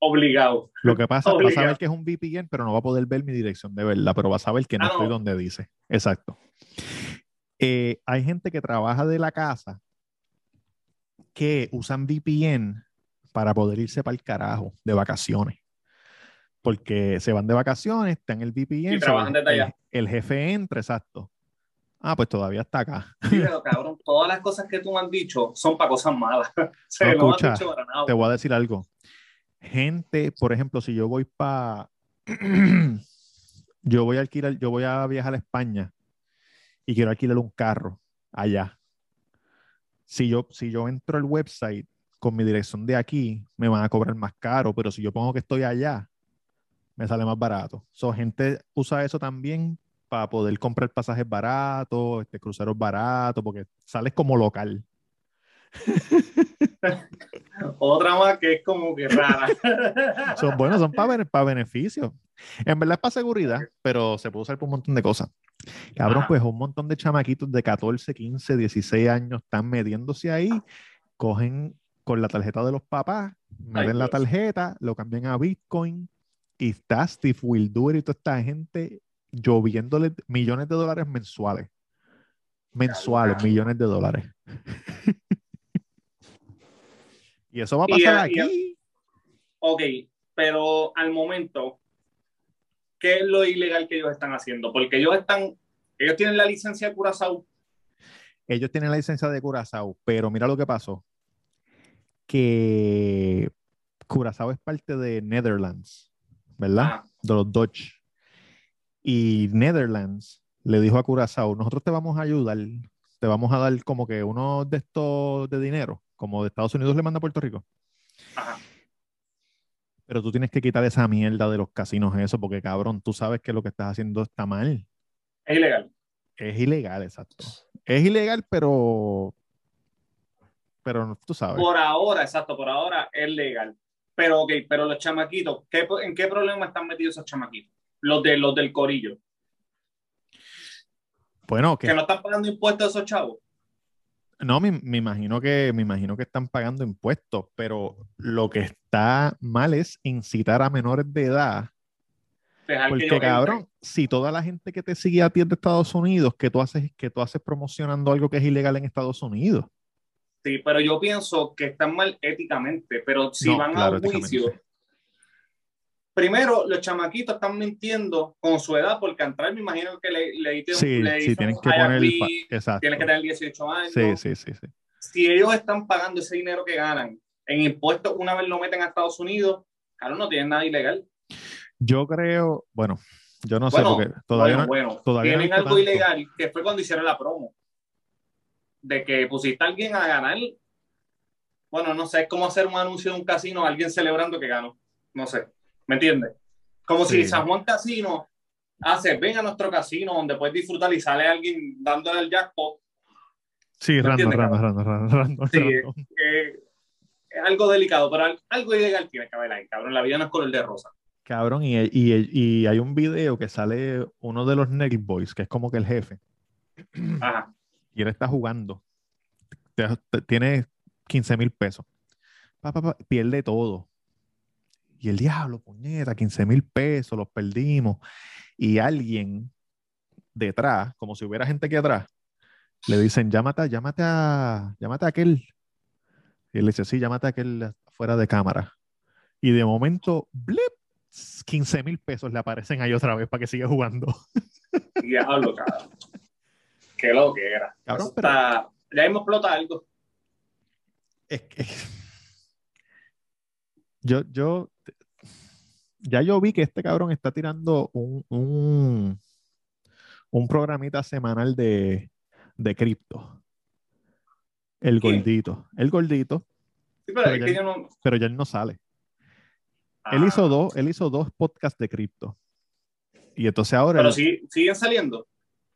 Obligado. Lo que pasa, va a saber que es un VPN, pero no va a poder ver mi dirección de verdad, pero va a saber que no Ah, estoy no. donde dice. Exacto. Eh, hay gente que trabaja de la casa que usan VPN para poder irse para el carajo de vacaciones. Porque se van de vacaciones, están en el VPN. Y trabajan desde allá. El, el jefe entra, exacto. Ah, pues todavía está acá. Sí, pero cabrón, todas las cosas que tú me has dicho son para cosas malas. O sea, No, no, has escucha, dicho para nada. Te voy a decir algo. Gente, por ejemplo, si yo voy para. yo voy a alquilar, yo voy a viajar a España y quiero alquilar un carro allá. Si yo, si yo entro al website con mi dirección de aquí, me van a cobrar más caro, pero si yo pongo que estoy allá, me sale más barato. So, gente usa eso también para poder comprar pasajes baratos, este, cruceros baratos, porque sales como local. Otra más que es como que rara. Son buenos, son para beneficios. En verdad es para seguridad, pero se puede usar para un montón de cosas. Cabrón, Ajá. pues un montón de chamaquitos de 14, 15, 16 años están metiéndose ahí, cogen con la tarjeta de los papás, meten la Dios. tarjeta, lo cambian a Bitcoin y está Steve Wildur y toda esta gente lloviéndole millones de dólares mensuales. Mensuales, millones de dólares. y eso va a pasar a- y aquí. ok, pero al momento, ¿qué es lo ilegal que ellos están haciendo? Porque ellos están, ellos tienen la licencia de Curazao. ellos tienen la licencia de Curazao, pero mira lo que pasó. Que Curazao es parte de Netherlands, ¿verdad? Ah, De los Dutch. Y Netherlands le dijo a Curazao, nosotros te vamos a ayudar, te vamos a dar como que uno de estos de dinero, como de Estados Unidos le manda a Puerto Rico. ajá. Pero tú tienes que quitar esa mierda de los casinos, eso, porque cabrón, tú sabes que lo que estás haciendo está mal. Es ilegal. Es ilegal, exacto. Es ilegal, pero. Pero tú sabes. Por ahora, exacto, por ahora es legal. Pero, ok, pero los chamaquitos, ¿qué- ¿en qué problema están metidos esos chamaquitos? Los, de, los del corillo. Bueno, Que que no están pagando impuestos esos chavos. no, me, me imagino que me imagino que están pagando impuestos, pero lo que está mal es incitar a menores de edad. Dejar que Porque, cabrón, si toda la gente que te sigue a ti es de Estados Unidos, que tú haces, que tú haces promocionando algo que es ilegal en Estados Unidos. Sí, pero yo pienso que están mal éticamente, pero si No, van claro, a un juicio, primero los chamaquitos están mintiendo con su edad, porque entrar me imagino que le, le, un- Sí, le sí, hizo tienen que poner el Exacto. que tener 18 años. Sí, sí, sí, sí. Si ellos están pagando ese dinero que ganan en impuestos una vez lo meten a Estados Unidos, claro, no tienen nada ilegal. Yo creo, bueno, yo no sé, Bueno, porque todavía bueno, no, bueno, todavía no tienen algo tanto. ilegal que fue cuando hicieron la promo. De que pusiste a alguien a ganar. Bueno, no sé, es como hacer un anuncio de un casino, alguien celebrando que ganó. No sé, ¿me entiendes? Como Sí. si San Juan Casino hace, ven a nuestro casino donde puedes disfrutar y sale alguien dándole el jackpot. Sí, ¿Me random, random, random, random, random, Sí, random. Eh, es algo delicado, pero al- algo ilegal tiene que haber ahí, cabrón. La vida no es color de rosa. Cabrón, y, y, y hay un video que sale uno de los Nelly Boys, que es como que el jefe, Ajá. Y él está jugando. Tiene 15 mil pesos. Pierde todo. Y el diablo, puñeta, 15 mil pesos, los perdimos. Y alguien detrás, como si hubiera gente aquí atrás, le dicen, llámate, llámate a, llámate a aquel. Y él dice, sí, llámate a aquel fuera de cámara. Y de momento, blip, 15 mil pesos le aparecen ahí otra vez para que siga jugando. Diablo, cabrón. Qué lo que era. Cabrón, Eso pero- está- Ya hemos explota algo. Es que yo, yo, ya yo vi que este cabrón está tirando un, un, un programita semanal de, de cripto. El ¿Quién? gordito, el gordito, Sí, pero Pero ya- no. pero ya él no sale. Él Ah, hizo dos, él hizo dos podcasts de cripto. Y entonces ahora Pero sí, siguen saliendo.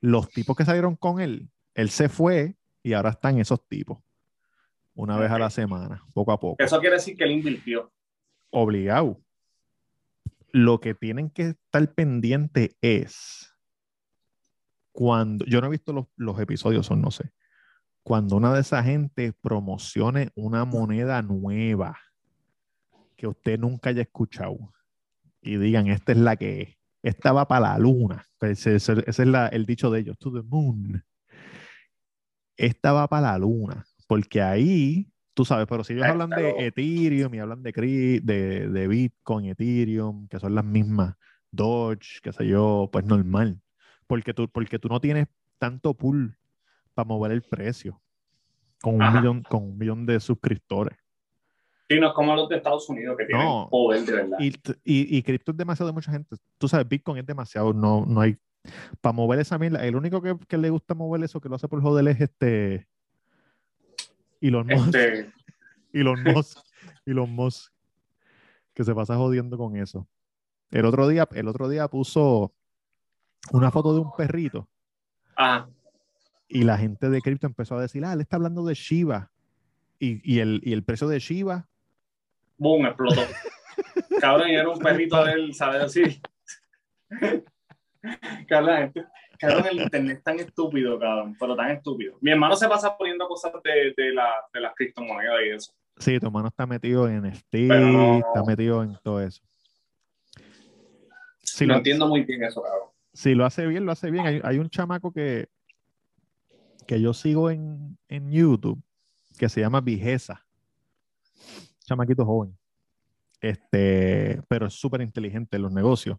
Los tipos que salieron con él, él se fue y ahora están esos tipos. Una vez a la semana, poco a poco. Eso quiere decir que él invirtió. obligado. Lo que tienen que estar pendiente es cuando, yo no he visto los, los episodios, o no sé, cuando una de esa gente promocione una moneda nueva que usted nunca haya escuchado y digan, esta es la que es. Esta va para la luna. Ese, ese- ese es la- el dicho de ellos, to the moon. Esta va para la luna, porque ahí, tú sabes, pero si ellos hablan de Ethereum y hablan de, de, de Bitcoin, Ethereum, que son las mismas, Doge, qué sé yo, pues normal. Porque tú, porque tú no tienes tanto pool para mover el precio con un, Ajá. millón, con un millón de suscriptores. Sí, no es como los de Estados Unidos que tienen No. poder de verdad. Y, y, y cripto es demasiado de mucha gente. Tú sabes, Bitcoin es demasiado, no, no hay. Para mover esa mierda, el único que, que le gusta mover eso, que lo hace por joder, es este. Elon Musk. Este, Elon Musk. Elon Musk. Que se pasa jodiendo con eso. El otro día, el otro día puso una foto de un perrito ajá. y la gente de cripto empezó a decir, ah, él está hablando de Shiba. Y, y el, y el precio de Shiba boom, explotó. Cabrón, era un perrito de él, ¿sabes? Así. Cabrón, cabrón, el internet es tan estúpido, cabrón, pero tan estúpido. Mi hermano se pasa poniendo cosas de, de, la, de las criptomonedas y eso. Sí, tu hermano está metido en Pero no- está metido en todo eso. Si no lo, entiendo muy bien eso, cabrón. si lo hace bien, lo hace bien. Hay, hay un chamaco que, que yo sigo en, en YouTube que se llama Vigesa. Chamaquito joven. Este, pero es súper inteligente en los negocios.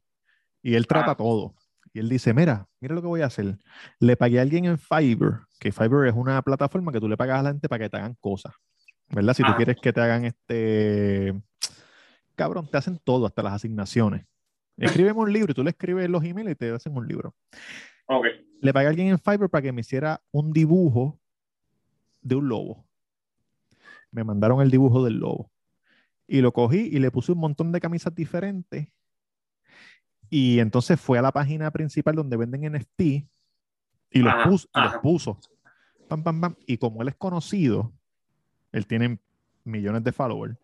Y él trata Ah. todo. Y él dice, mira, mira lo que voy a hacer. Le pagué a alguien en Fiverr, que Fiverr es una plataforma que tú le pagas a la gente para que te hagan cosas. ¿Verdad? Si tú Ah. quieres que te hagan este... Cabrón, te hacen todo, hasta las asignaciones. Escríbeme un libro y tú le escribes los emails y te hacen un libro. Ok. Le pagué a alguien en Fiverr para que me hiciera un dibujo de un lobo. Me mandaron el dibujo del lobo. Y lo cogí y le puse un montón de camisas diferentes. Y entonces fue a la página principal donde venden NFT y los, Ajá, puso, y los puso. Pam, pam, pam. Y como él es conocido, él tiene millones de followers,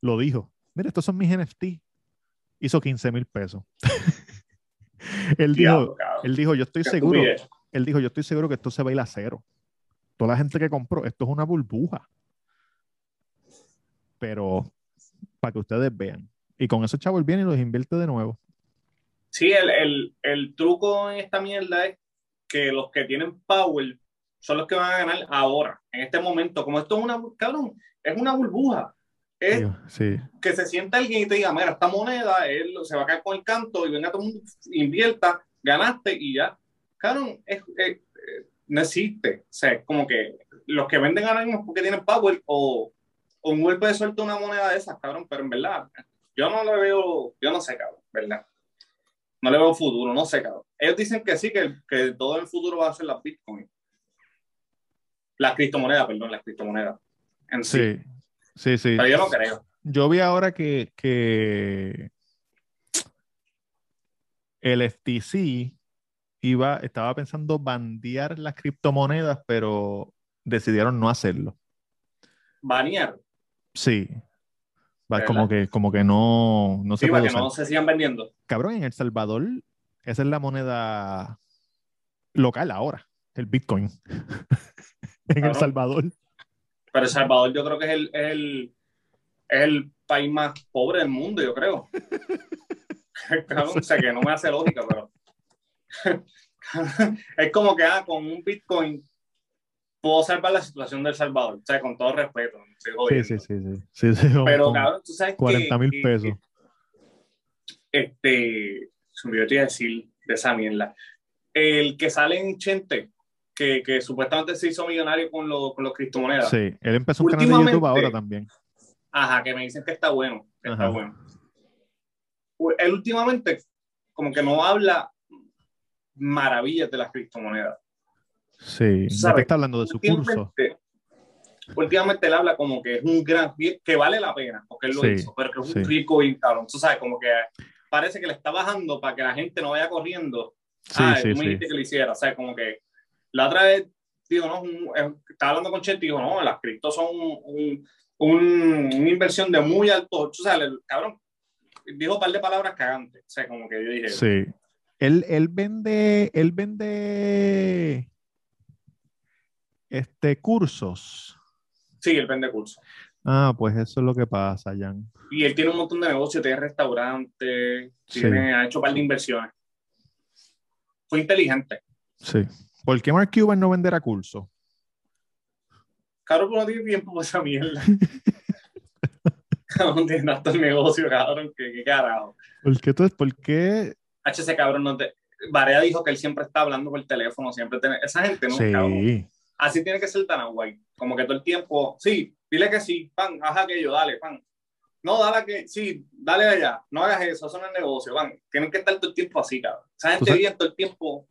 lo dijo. Mira, estos son mis NFT. Hizo 15 mil pesos. él dijo, él dijo, yo estoy seguro, él dijo, yo estoy seguro que esto se va a ir a cero. Toda la gente que compró, esto es una burbuja. Pero para que ustedes vean. Y con esos chavos viene y los invierte de nuevo. Sí, el, el, el truco en esta mierda es que los que tienen power son los que van a ganar ahora, en este momento. Como esto es una, cabrón, es una burbuja. Es Sí, que se sienta alguien y te diga, mira, esta moneda él se va a caer con el canto y venga todo el mundo, invierta, ganaste y ya. Cabrón, es, es- es- no existe. O sea, es como que los que venden ahora mismo es porque tienen power o un golpe de suerte una moneda de esas, cabrón, pero en verdad, yo no le veo, yo no sé, cabrón, ¿verdad? No le veo futuro, no sé, cabrón. Ellos dicen que sí, que, que todo el futuro va a ser las Bitcoin. Las criptomonedas, perdón, las criptomonedas. En sí. sí, sí, sí. Pero yo no creo. Yo vi ahora que, que el FTC iba, estaba pensando bandear las criptomonedas, pero decidieron no hacerlo. Banear. Sí. Como que, como que no, no se Sí, puede para que no se sigan vendiendo. Cabrón, en El Salvador, esa es la moneda local ahora, el Bitcoin. en El. Salvador. Pero El Salvador yo creo que es el, el, es el país más pobre del mundo, yo creo. Cabrón, o sea, que no me hace lógica, pero... es como que ah, con un Bitcoin puedo salvar la situación del Salvador. O sea, con todo respeto. Sí, sí, sí, sí. Pero cabrón, tú sabes que... 40 mil pesos. Este... Olvidó te iba a decir de esa mierda. El que sale en Chente, que, que supuestamente se hizo millonario con, los con los criptomonedas. Sí, él empezó un canal de YouTube ahora también. Ajá, que me dicen que está bueno, que está bueno. Pues, Él últimamente como que no habla maravillas de las criptomonedas. Sí, ¿Sabes? te está hablando de su curso. Últimamente, él habla como que es un gran, que vale la pena, porque él lo Sí, hizo, pero que es un sí. rico y cabrón. Tú sabes, como que parece que le está bajando para que la gente no vaya corriendo. Sí, ah, sí, tú me dijiste que lo hiciera. O sea, como que la otra vez, digo, no, estaba hablando con Chet y dijo, no, las criptos son un- un- un- una inversión de muy alto. Tú sabes, el cabrón dijo un par de palabras cagantes. O sea, como que yo dije, Sí. Él, él vende, él vende este cursos. sí, él vende curso. Ah, pues eso es lo que pasa, Jan. Y él tiene un montón de negocios, tiene restaurantes, tiene, ha hecho un par de inversiones. Fue inteligente. Sí. ¿Por qué Mark Cuban no venderá curso? Cabrón, no tiene tiempo para esa mierda. no tiene tanto el negocio, cabrón, que qué carajo. ¿Por qué tú, por qué? HC cabrón no te. Varea dijo que él siempre está hablando por el teléfono, siempre tiene. Esa gente no, Sí. cabrón. Así tiene que ser tan guay. Como que todo el tiempo, sí, dile que sí, pan, haz aquello, dale, pan. No, dale que sí, dale allá, no hagas eso, eso no es negocio, van. Tienen que estar todo el tiempo así, cabrón. Esa gente vive todo el tiempo.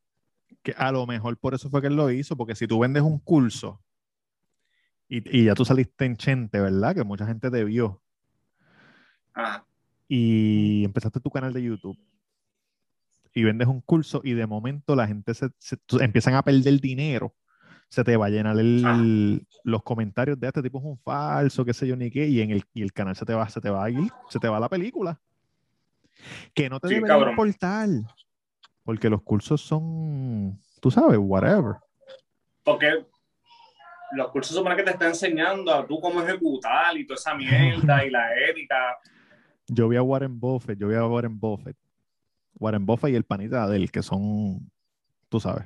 que a lo mejor por eso fue que él lo hizo, porque si tú vendes un curso y, y ya tú saliste en Chente, ¿verdad? Que mucha gente te vio Ajá. y empezaste tu canal de YouTube y vendes un curso y de momento la gente se, se- empiezan a perder dinero, se te va a llenar el- los comentarios de este tipo es un falso, qué sé yo ni qué, y en el, y el canal se te va, se te va a ir, se te va la película. Que no te Sí, cabrón. importar, porque los cursos son, tú sabes, whatever. Porque los cursos supone que te están enseñando a tú cómo ejecutar y toda esa mierda y la ética. Yo vi a Warren Buffett, yo vi a Warren Buffett. Warren Buffett y el panita de él, que son, tú sabes,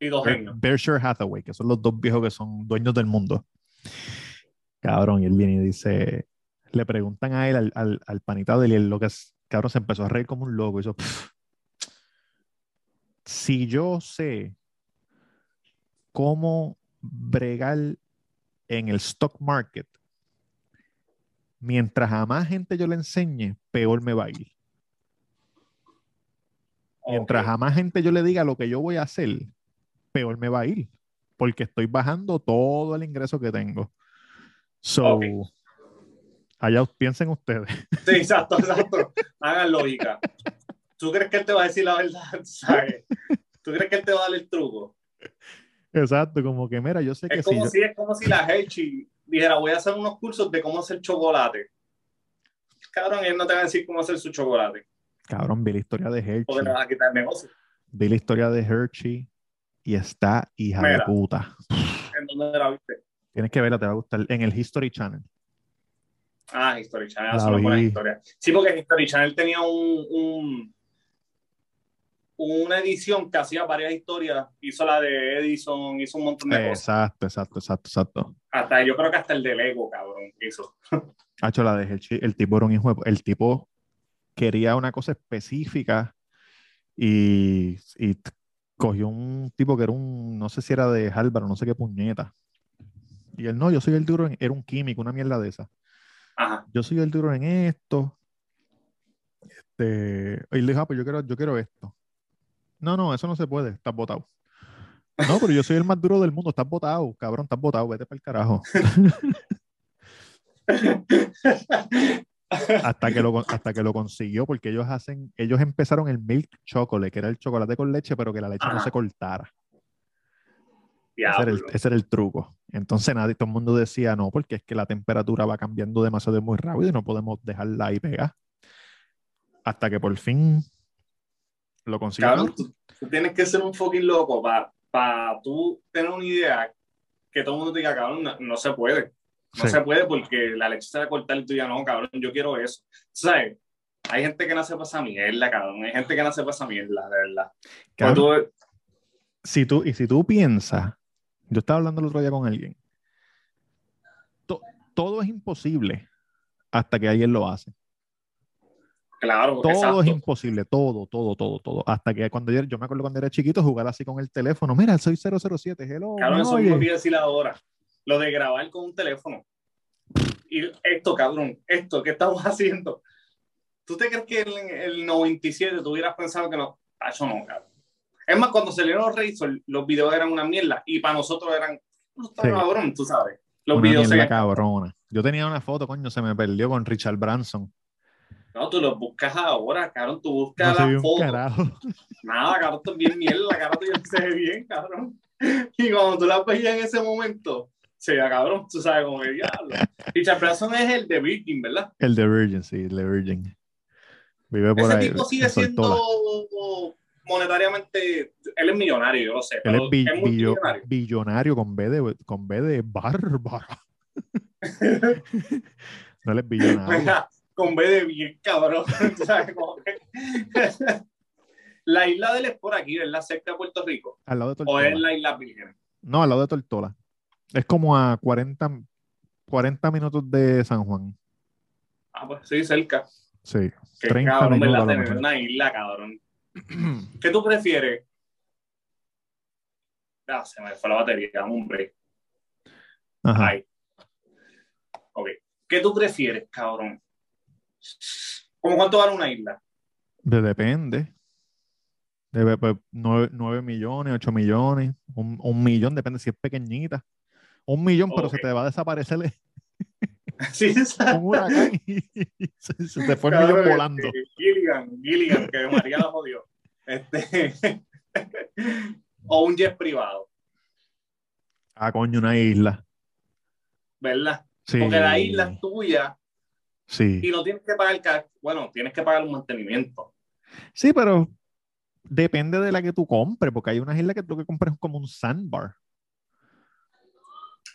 Y dos Ber- genios. Berkshire Hathaway, que son los dos viejos que son dueños del mundo. Cabrón, y él viene y dice, le preguntan a él, al, al, al panita de él, y él lo que es, cabrón, se empezó a reír como un loco. Y hizo, "Pff, si yo sé cómo bregar en el stock market, mientras a más gente yo le enseñe, peor me va a ir. Mientras Ok. a más gente yo le diga lo que yo voy a hacer, peor me va a ir. Porque estoy bajando todo el ingreso que tengo. So, allá piensen ustedes. Sí, exacto, exacto. Hagan lógica. ¿Tú crees que él te va a decir la verdad? ¿Sabes? ¿Tú crees que él te va a dar el truco? Exacto, como que mira, yo sé que Es si como, yo- si, es como si la Hershey dijera, voy a hacer unos cursos de cómo hacer chocolate. Cabrón, él no te va a decir cómo hacer su chocolate, Cabrón, vi la historia de porque Hershey. le vas a quitar el negocio. Vi la historia de Hershey y está hija de puta. ¿En dónde la viste? Tienes que verla, te va a gustar. En el History Channel. Ah, History Channel, hace una buena historia. Sí, porque History Channel tenía un, un- una edición que hacía varias historias. Hizo la de Edison, hizo un montón de cosas. Exacto, exacto, exacto, exacto. Hasta yo creo que hasta el de Lego, cabrón, hizo. Hacho, la de Hershey, el tipo era un hijo de- El tipo quería una cosa específica y, cogió un tipo que era un, no sé si era de Harvard, no sé qué puñeta. Y él, no, yo soy el duro en, era un químico, una mierda de esa. Ajá. Yo soy el duro en esto. Este, y él dijo, ah, pues yo quiero, yo quiero esto. No, no, eso no se puede, estás botado. No, pero yo soy el más duro del mundo, estás botado, cabrón, estás botado, vete para el carajo. hasta que lo hasta que lo consiguió porque ellos hacen ellos empezaron el milk chocolate que era el chocolate con leche pero que la leche no Ajá. se cortara. Ese era, el, ese era el truco. Entonces nadie todo el mundo decía no porque es que la temperatura va cambiando demasiado muy rápido y no podemos dejarla ahí pegada hasta que por fin lo consiguieron Cabrón, tú, tú tienes que ser un fucking loco para tú tener una idea que todo el mundo te diga, cabrón, no, no se puede. No Sí. se puede porque la leche se va a cortar y tú ya no, cabrón, yo quiero eso. ¿Sabes? Hay gente que nace para esa mierda, cabrón. Hay gente que nace para esa mierda, de verdad. Cabrón, tú- si tú, y si tú piensas, yo estaba hablando el otro día con alguien, to- todo es imposible hasta que alguien lo hace. claro, Todo exacto. es imposible, todo, todo, todo, todo. Hasta que cuando yo, yo me acuerdo cuando era chiquito jugar así con el teléfono, mira, soy 007, hello, ¿me eso oyes?". mismo decir ahora. Lo de grabar con un teléfono. Y esto, cabrón, esto, ¿qué estamos haciendo? ¿Tú te crees que en el 97 tú hubieras pensado que no? Eso no, cabrón. Es más, cuando salieron los Razor, los videos eran una mierda y para nosotros eran, "No, Sí. cabrón, tú sabes. Los Una videos se mierda cabrona. Yo tenía una foto, coño, se me perdió con Richard Branson. No, tú los buscas ahora, cabrón, tú No buscas se la foto. carajo. Nada, cabrón, es bien mierda, la cara tuya no se ve bien, cabrón. Y cuando tú la veías en ese momento, se veía cabrón, tú sabes cómo que diablo. Richard Branson es el de Virgin, ¿verdad? El de Virgin, sí, el de Virgin. Vive por Ese ahí. tipo sigue en Tortola. siendo monetariamente, él es millonario, yo lo sé, Él pero es bi- es billo- billonario con B de, con B de bárbara. no les billonario. Mira, con B de bien, cabrón. la isla del es por aquí, ¿verdad? Cerca de Puerto Rico. Al lado de O es Tortola. la isla Virgen. No, al lado de Tortola. Es como a 40, 40 minutos de San Juan. Ah, pues sí, cerca. Sí. Que 30 cabrón, minutos ¿verdad? Tener una isla, cabrón. ¿Qué tú prefieres? Ah, se me fue la batería, break. Ajá. Ay. Ok. ¿Qué tú prefieres, cabrón? ¿Cómo cuánto vale una isla? De- depende. Debe, pues, 9, millones, 8 millones, un, un millón, depende si es pequeñita. Un millón, pero se te va a desaparecer Sí, un huracán y se, se te fue el millón volando. este, Gilligan, Gilligan, que María la jodió. Este, o un jet privado, Ah, coño, una isla. ¿verdad? Sí. Porque la isla es tuya Sí. y no tienes que pagar, bueno, tienes que pagar un mantenimiento. Sí, pero depende de la que tú compres, porque hay unas islas que tú que compras como un sandbar.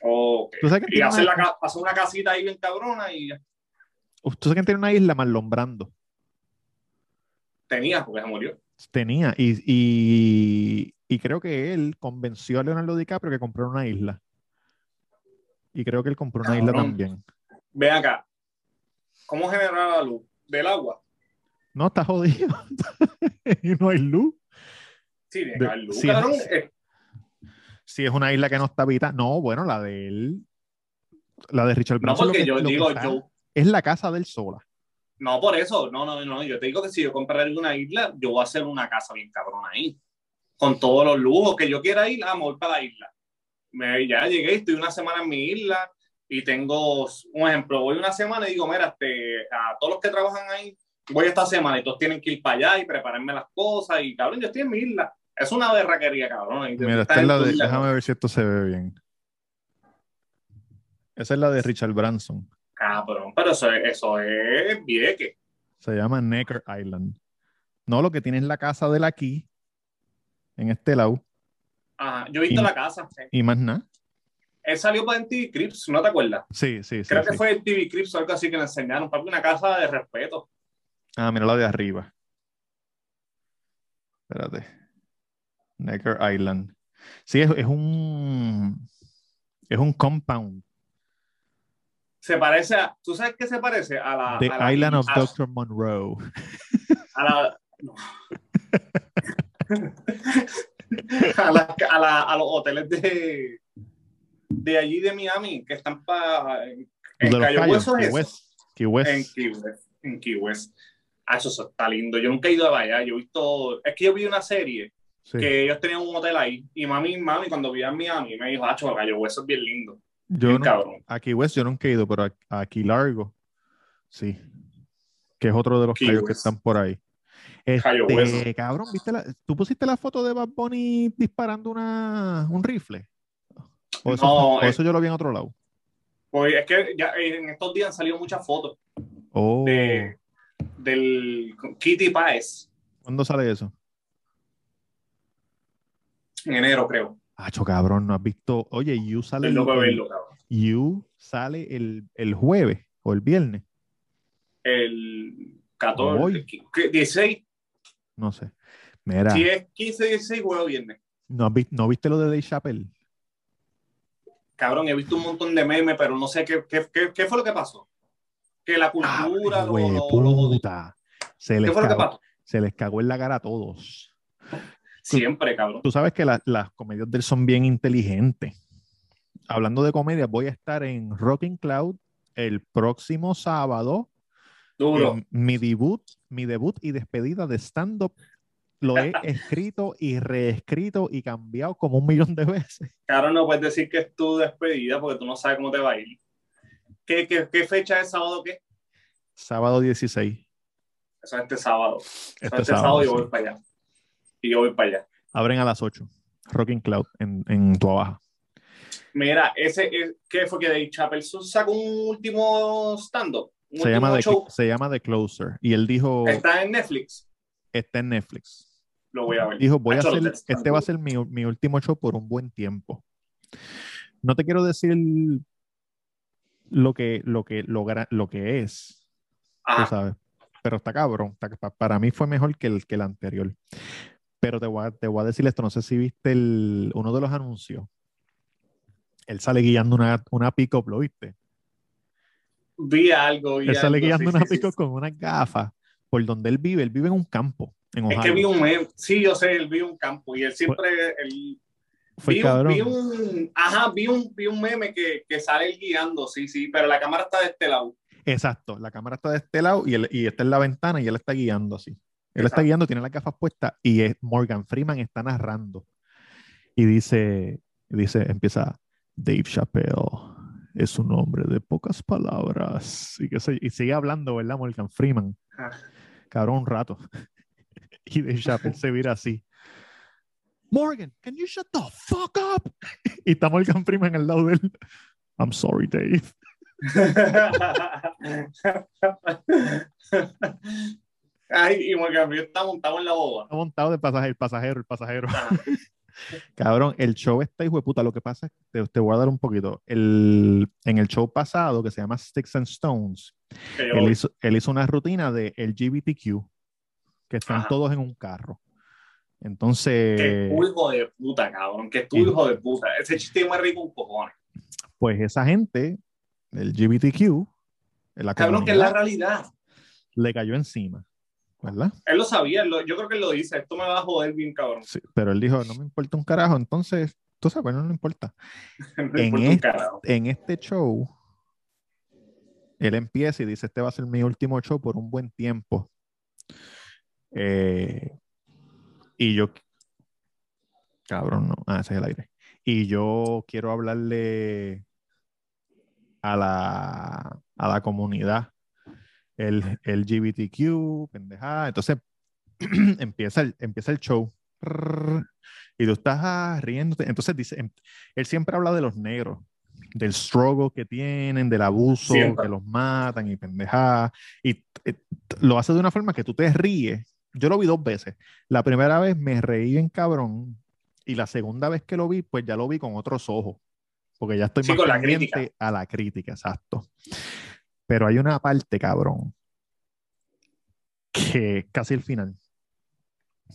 Ok. ¿Tú sabes quién Y hacer, una, la, una casita ahí bien cabrona y. ¿tú sabes quién tiene una isla? Marlon Brando. tenía porque se murió. Tenía. Y, y, y creo que él convenció a Leonardo DiCaprio que comprara una isla. Y creo que él compró una isla también. Ven acá. ¿Cómo generar la luz? ¿Del agua? No, está jodido. y no hay luz. Sí, De- que haber luz. sí, cabrón. sí. Eh, Si es una isla que no está habitada. No, bueno, la de él. La de Richard no, Branson. lo porque que- yo lo que digo, está yo, Es la casa del sola. no por eso, no, no, no, yo te digo que si yo compraré una isla, yo voy a hacer una casa bien cabrona ahí, con todos los lujos que yo quiera ir, voy para la isla. Me, ya llegué, estoy una semana en mi isla y tengo, un ejemplo, voy una semana y digo, mira, este, a todos los que trabajan ahí, voy esta semana y todos tienen que ir para allá y prepararme las cosas y cabrón, yo estoy en mi isla. Es una berraquería, cabrón. Mira, esta es la de. Déjame ver si esto se ve bien. Esa es la de Richard Branson. Cabrón, pero eso, es- eso es vieque. Se llama Necker Island. No, lo que tiene es la casa de él aquí, en este lado, Ajá, yo he visto Y- la casa. y más nada. Él salió para TV Crips, ¿no te acuerdas? Sí, sí, sí. Creo que sí. fue el TV Crips o algo así que le enseñaron, papi, una casa de respeto. Ah, mira la de arriba. Espérate. Necker Island. Sí, es, es un. Es un compound. Se parece a, ¿tú sabes qué se parece? A la... The a la- Island of a- Dr. Monroe. A la... no. a, la- a la- a los hoteles de, de allí de Miami, que están para... En, los Cayo Hueso Key es West. Key West. En Key West. En Key West. Ah, eso, eso está lindo. Yo nunca he ido allá. Yo he visto... Es que yo vi una serie Sí. que ellos tenían un hotel ahí. Y mami, mami, cuando vivía en Miami, me dijo, ah, Cayo Hueso es bien lindo. Yo Bien no- cabrón. a Key West yo nunca he ido, pero a, a Key Largo, sí. Que es otro de los cayos que están por ahí. Este, cabrón, ¿viste la, ¿tú pusiste la foto de Bad Bunny disparando una, un rifle? ¿O eso, No, o eh. eso yo lo vi en otro lado? Pues es que ya en estos días han salido muchas fotos Oh, de, del Kitty Páez ¿Cuándo sale eso? En enero, creo. Acho, cabrón, no has visto. Oye, You sale, el, verlo, cabrón. You sale el, el jueves o el viernes, El 14, Hoy. ¿qué? 16, no sé. Mira, si es 15, 16, juego viernes. ¿no, has ¿no viste lo de Dave Chappelle? Cabrón, he visto un montón de memes, pero no sé qué, qué, qué, qué fue lo que pasó. Que la cultura, lo, lo- lo- Hueputa. Se ¿qué les, fue lo que cagó, pasó? se les cagó en la cara a todos. Siempre, cabrón. Tú sabes que la- las comedias de él son bien inteligentes. Hablando de comedia, voy a estar en Rocking Cloud el próximo sábado. Duro. En mi debut, mi debut y despedida de stand-up lo he escrito y reescrito y cambiado como un millón de veces. Cabrón, no puedes decir que es tu despedida porque tú no sabes cómo te va a ir. ¿Qué, qué, qué fecha es sábado qué? Sábado 16. Eso es este sábado. Eso es Este este sábado, sábado, sí. voy para allá. Y yo voy para allá. Abren a las 8. Rocking Cloud en, en Tua Baja. Mira, ese, es- ¿qué fue que Dave Chappelle sacó un último stand-up? Se llama, The, se llama The Closer. Y él dijo, Está en Netflix. está en Netflix. Lo voy a ver. Dijo, voy a hacer, este va a ser mi, mi último show por un buen tiempo. No te quiero decir lo que, lo que, logra, lo que es. Tú sabes. Pero está cabrón. para mí fue mejor que el, que el anterior. Pero te voy, a, te voy a decir esto, no sé si viste el, uno de los anuncios. Él sale guiando una, una pick-up, ¿lo viste? Vi algo. él sale guiando una pick-up con unas gafas por donde él vive. Él vive en un campo. En es que vi un meme. Sí, yo sé, él vive en un campo y él siempre. Él, fue vi, cabrón. Vi un, ajá, vi un, vi un meme que, que sale él guiando, sí, sí, pero la cámara está de este lado. Exacto, la cámara está de este lado y, él, y está en la ventana y él está guiando así. Él está guiando, tiene las gafas puestas y es Morgan Freeman está narrando. Y dice, dice, empieza, Dave Chappelle es un hombre de pocas palabras. Y, que se, y sigue hablando, ¿verdad? Morgan Freeman. Ah. Cabrón, un rato. y Dave Chappelle se vira así. Morgan, can you shut the fuck up? y está Morgan Freeman al lado de él. I'm sorry, Dave. Ay, y Morgan está montado en la boba. Está montado de pasajero, el pasajero, el pasajero. Ah. Cabrón, el show está hijo de puta. Lo que pasa es que te, voy a dar un poquito. El, en el show pasado, que se llama Sticks and Stones, él hizo, él hizo, una rutina de LGBTQ, que están todos en un carro. Entonces. Tu hijo de puta, cabrón. Tu hijo de puta. Ese chiste es más rico un cojones. Pues esa gente, el GBTQ, la cabrón, que es la realidad. Le cayó encima. ¿Verdad? Él lo sabía, yo creo que él lo dice, esto me va a joder bien cabrón. Sí, pero él dijo, no me importa un carajo, entonces, tú sabes, no le importa. en, este, en este show, él empieza y dice, este va a ser mi último show por un buen tiempo. Eh, y yo, cabrón, no, ah, ese es el aire. Y yo quiero hablarle a la, a la comunidad el LGBTQ, pendejada. Entonces empieza, el, empieza el show. Y tú estás ah, riéndote. Entonces dice, em, él siempre habla de los negros, del struggle que tienen, del abuso, que los matan y pendejada. Y eh, lo hace de una forma que tú te ríes yo lo vi dos veces. La primera vez me reí en cabrón y la segunda vez que lo vi, pues ya lo vi con otros ojos, porque ya estoy más pendiente a la crítica, exacto. Pero hay una parte, cabrón, que casi el final,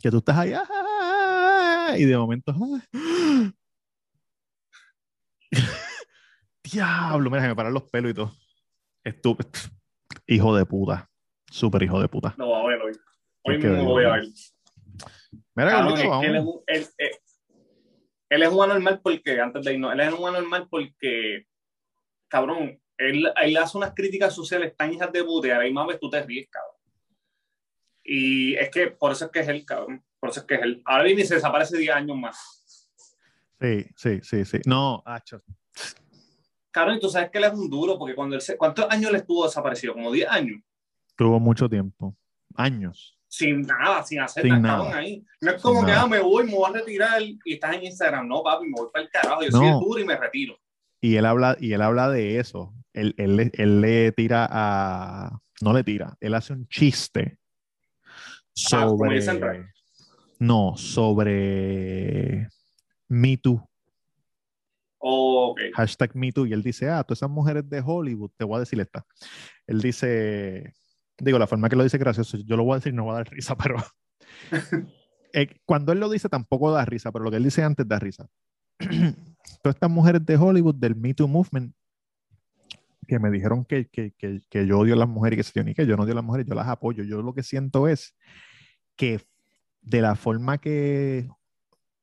que tú estás ahí ¡ah! y de momento, ¡ah! diablo, mira, me paran los pelos y todo. Estúpido. Hijo de puta. Súper hijo de puta. No, a ver hoy. Hoy mismo lo voy a ver. Mira, él, es, eh, él, es un anormal porque, antes de irnos, él es un anormal porque, cabrón, él, él hace unas críticas sociales tan hijas de putear, ahí más ves tú te ríes, cabrón. Y es que por eso es que es él, cabrón. Por eso es que es él. Ahora viene y se desaparece 10 años más. Sí, sí, sí, sí. No, hacho. Cabrón, y tú sabes que él es un duro, porque cuando él se... ¿Cuántos años le estuvo desaparecido? ¿Como 10 años? Tuvo mucho tiempo. Años sin nada, sin hacer nada. ahí. No es como que ah, me voy, me voy a retirar y estás en Instagram. No, papi, me voy para el carajo. Yo soy el duro y me retiro. Y él habla, y él habla de eso. Él, él, él, le tira a. No le tira, él hace un chiste sobre. no, sobre Me Too. okay. Hashtag Me Too. Y él dice, ah, todas esas mujeres de Hollywood, te voy a decir esta. Él dice, Digo, la forma que lo dice gracioso, yo lo voy a decir, no va a dar risa, pero eh, cuando él lo dice tampoco da risa, pero lo que él dice antes da risa. Todas estas mujeres de Hollywood del Me Too Movement que me dijeron que, que, que, que yo odio a las mujeres y que se ni que yo no odio a las mujeres, yo las apoyo. Yo lo que siento es que de la forma que,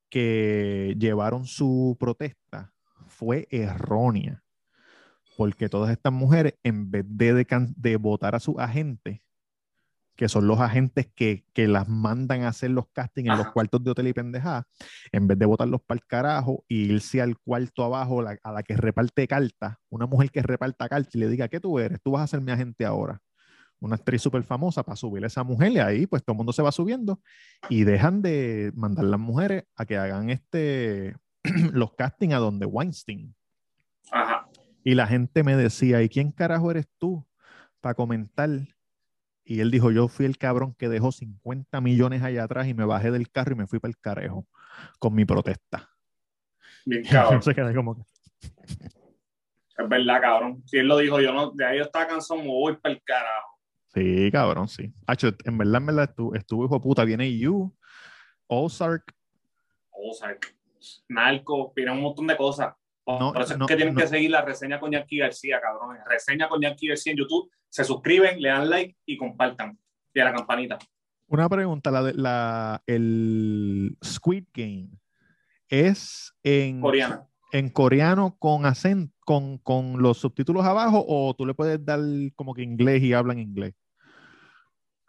que llevaron su protesta fue errónea porque todas estas mujeres, en vez de, de, votar a sus agentes, que son los agentes que, que, las mandan a hacer los castings en los cuartos de hotel y pendejadas, en vez de votarlos para el carajo y irse al cuarto abajo a la que reparte cartas, una mujer que reparta cartas y le diga, ¿qué tú eres? Tú vas a ser mi agente ahora. Una actriz súper famosa para subir a esa mujer y ahí pues todo el mundo se va subiendo y dejan de mandar las mujeres a que hagan este los castings a donde Weinstein. Ajá. Y la gente me decía, ¿y quién carajo eres tú para comentar? Y él dijo, yo fui el cabrón que dejó 50 millones allá atrás y me bajé del carro y me fui para el carejo con mi protesta. Bien cabrón. Se como Es verdad, cabrón. Si él lo dijo, yo no, de ahí yo estaba cansado, me voy para el carajo. Sí, cabrón, sí. Hacho, en verdad, en verdad, estuvo, estuvo hijo de puta. Viene You, Ozark. Ozark, Narco, viene un montón de cosas. Por No, eso es que tienen no. que seguir la reseña con Yankee García, cabrón. Reseña con Yankee García en YouTube. Se suscriben, le dan like y compartan. Y a la campanita. Una pregunta, la la, el Squid Game es en Coreana. en coreano con acento, con, con los subtítulos abajo, o tú le puedes dar como que inglés y hablan inglés.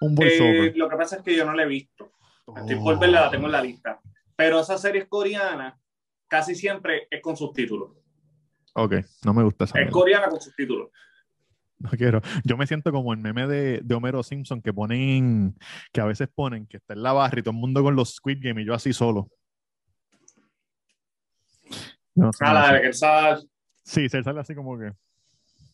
Un Eh, voiceover. lo que pasa es que yo no la he visto. Estoy por verla, la tengo en la lista. Pero esa serie coreana casi siempre es con subtítulos. Ok, no me gusta esa. Es coreana con subtítulos. No quiero. Yo me siento como el meme de, de Homero Simpson que ponen, que a veces ponen que está en la barra y todo el mundo con los Squid Game y yo así solo. No Ah, la de Sí, se sale así como que.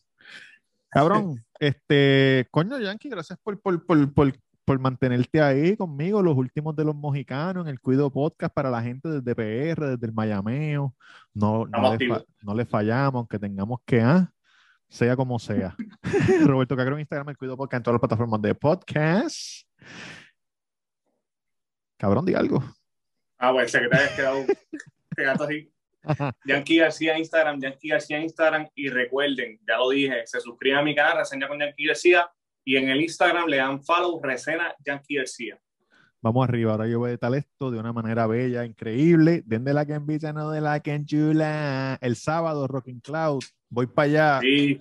Cabrón, este, coño, Yankee, gracias por, por, por, por, por mantenerte ahí conmigo, los últimos de los mojicanos, en el Cuido Podcast para la gente desde PR, desde el Mayameo. No, no, le, no le fallamos, aunque tengamos que, ah, sea como sea. Roberto Cagro en Instagram, el Cuido Podcast en todas las plataformas de podcast. Cabrón, di algo. Ah, pues sé que te habías quedado, quedaste así. Yankee García Instagram, Yankee García Instagram. Y recuerden, ya lo dije, se suscriben a mi canal, reseña con Yankee García. Y en el Instagram le dan follow, reseña Yankee García. Vamos arriba, ahora yo voy a editar esto de una manera bella, increíble. Den de la que envidia, no de la que enchula. El sábado, Rocking Cloud. Voy para allá. Sí.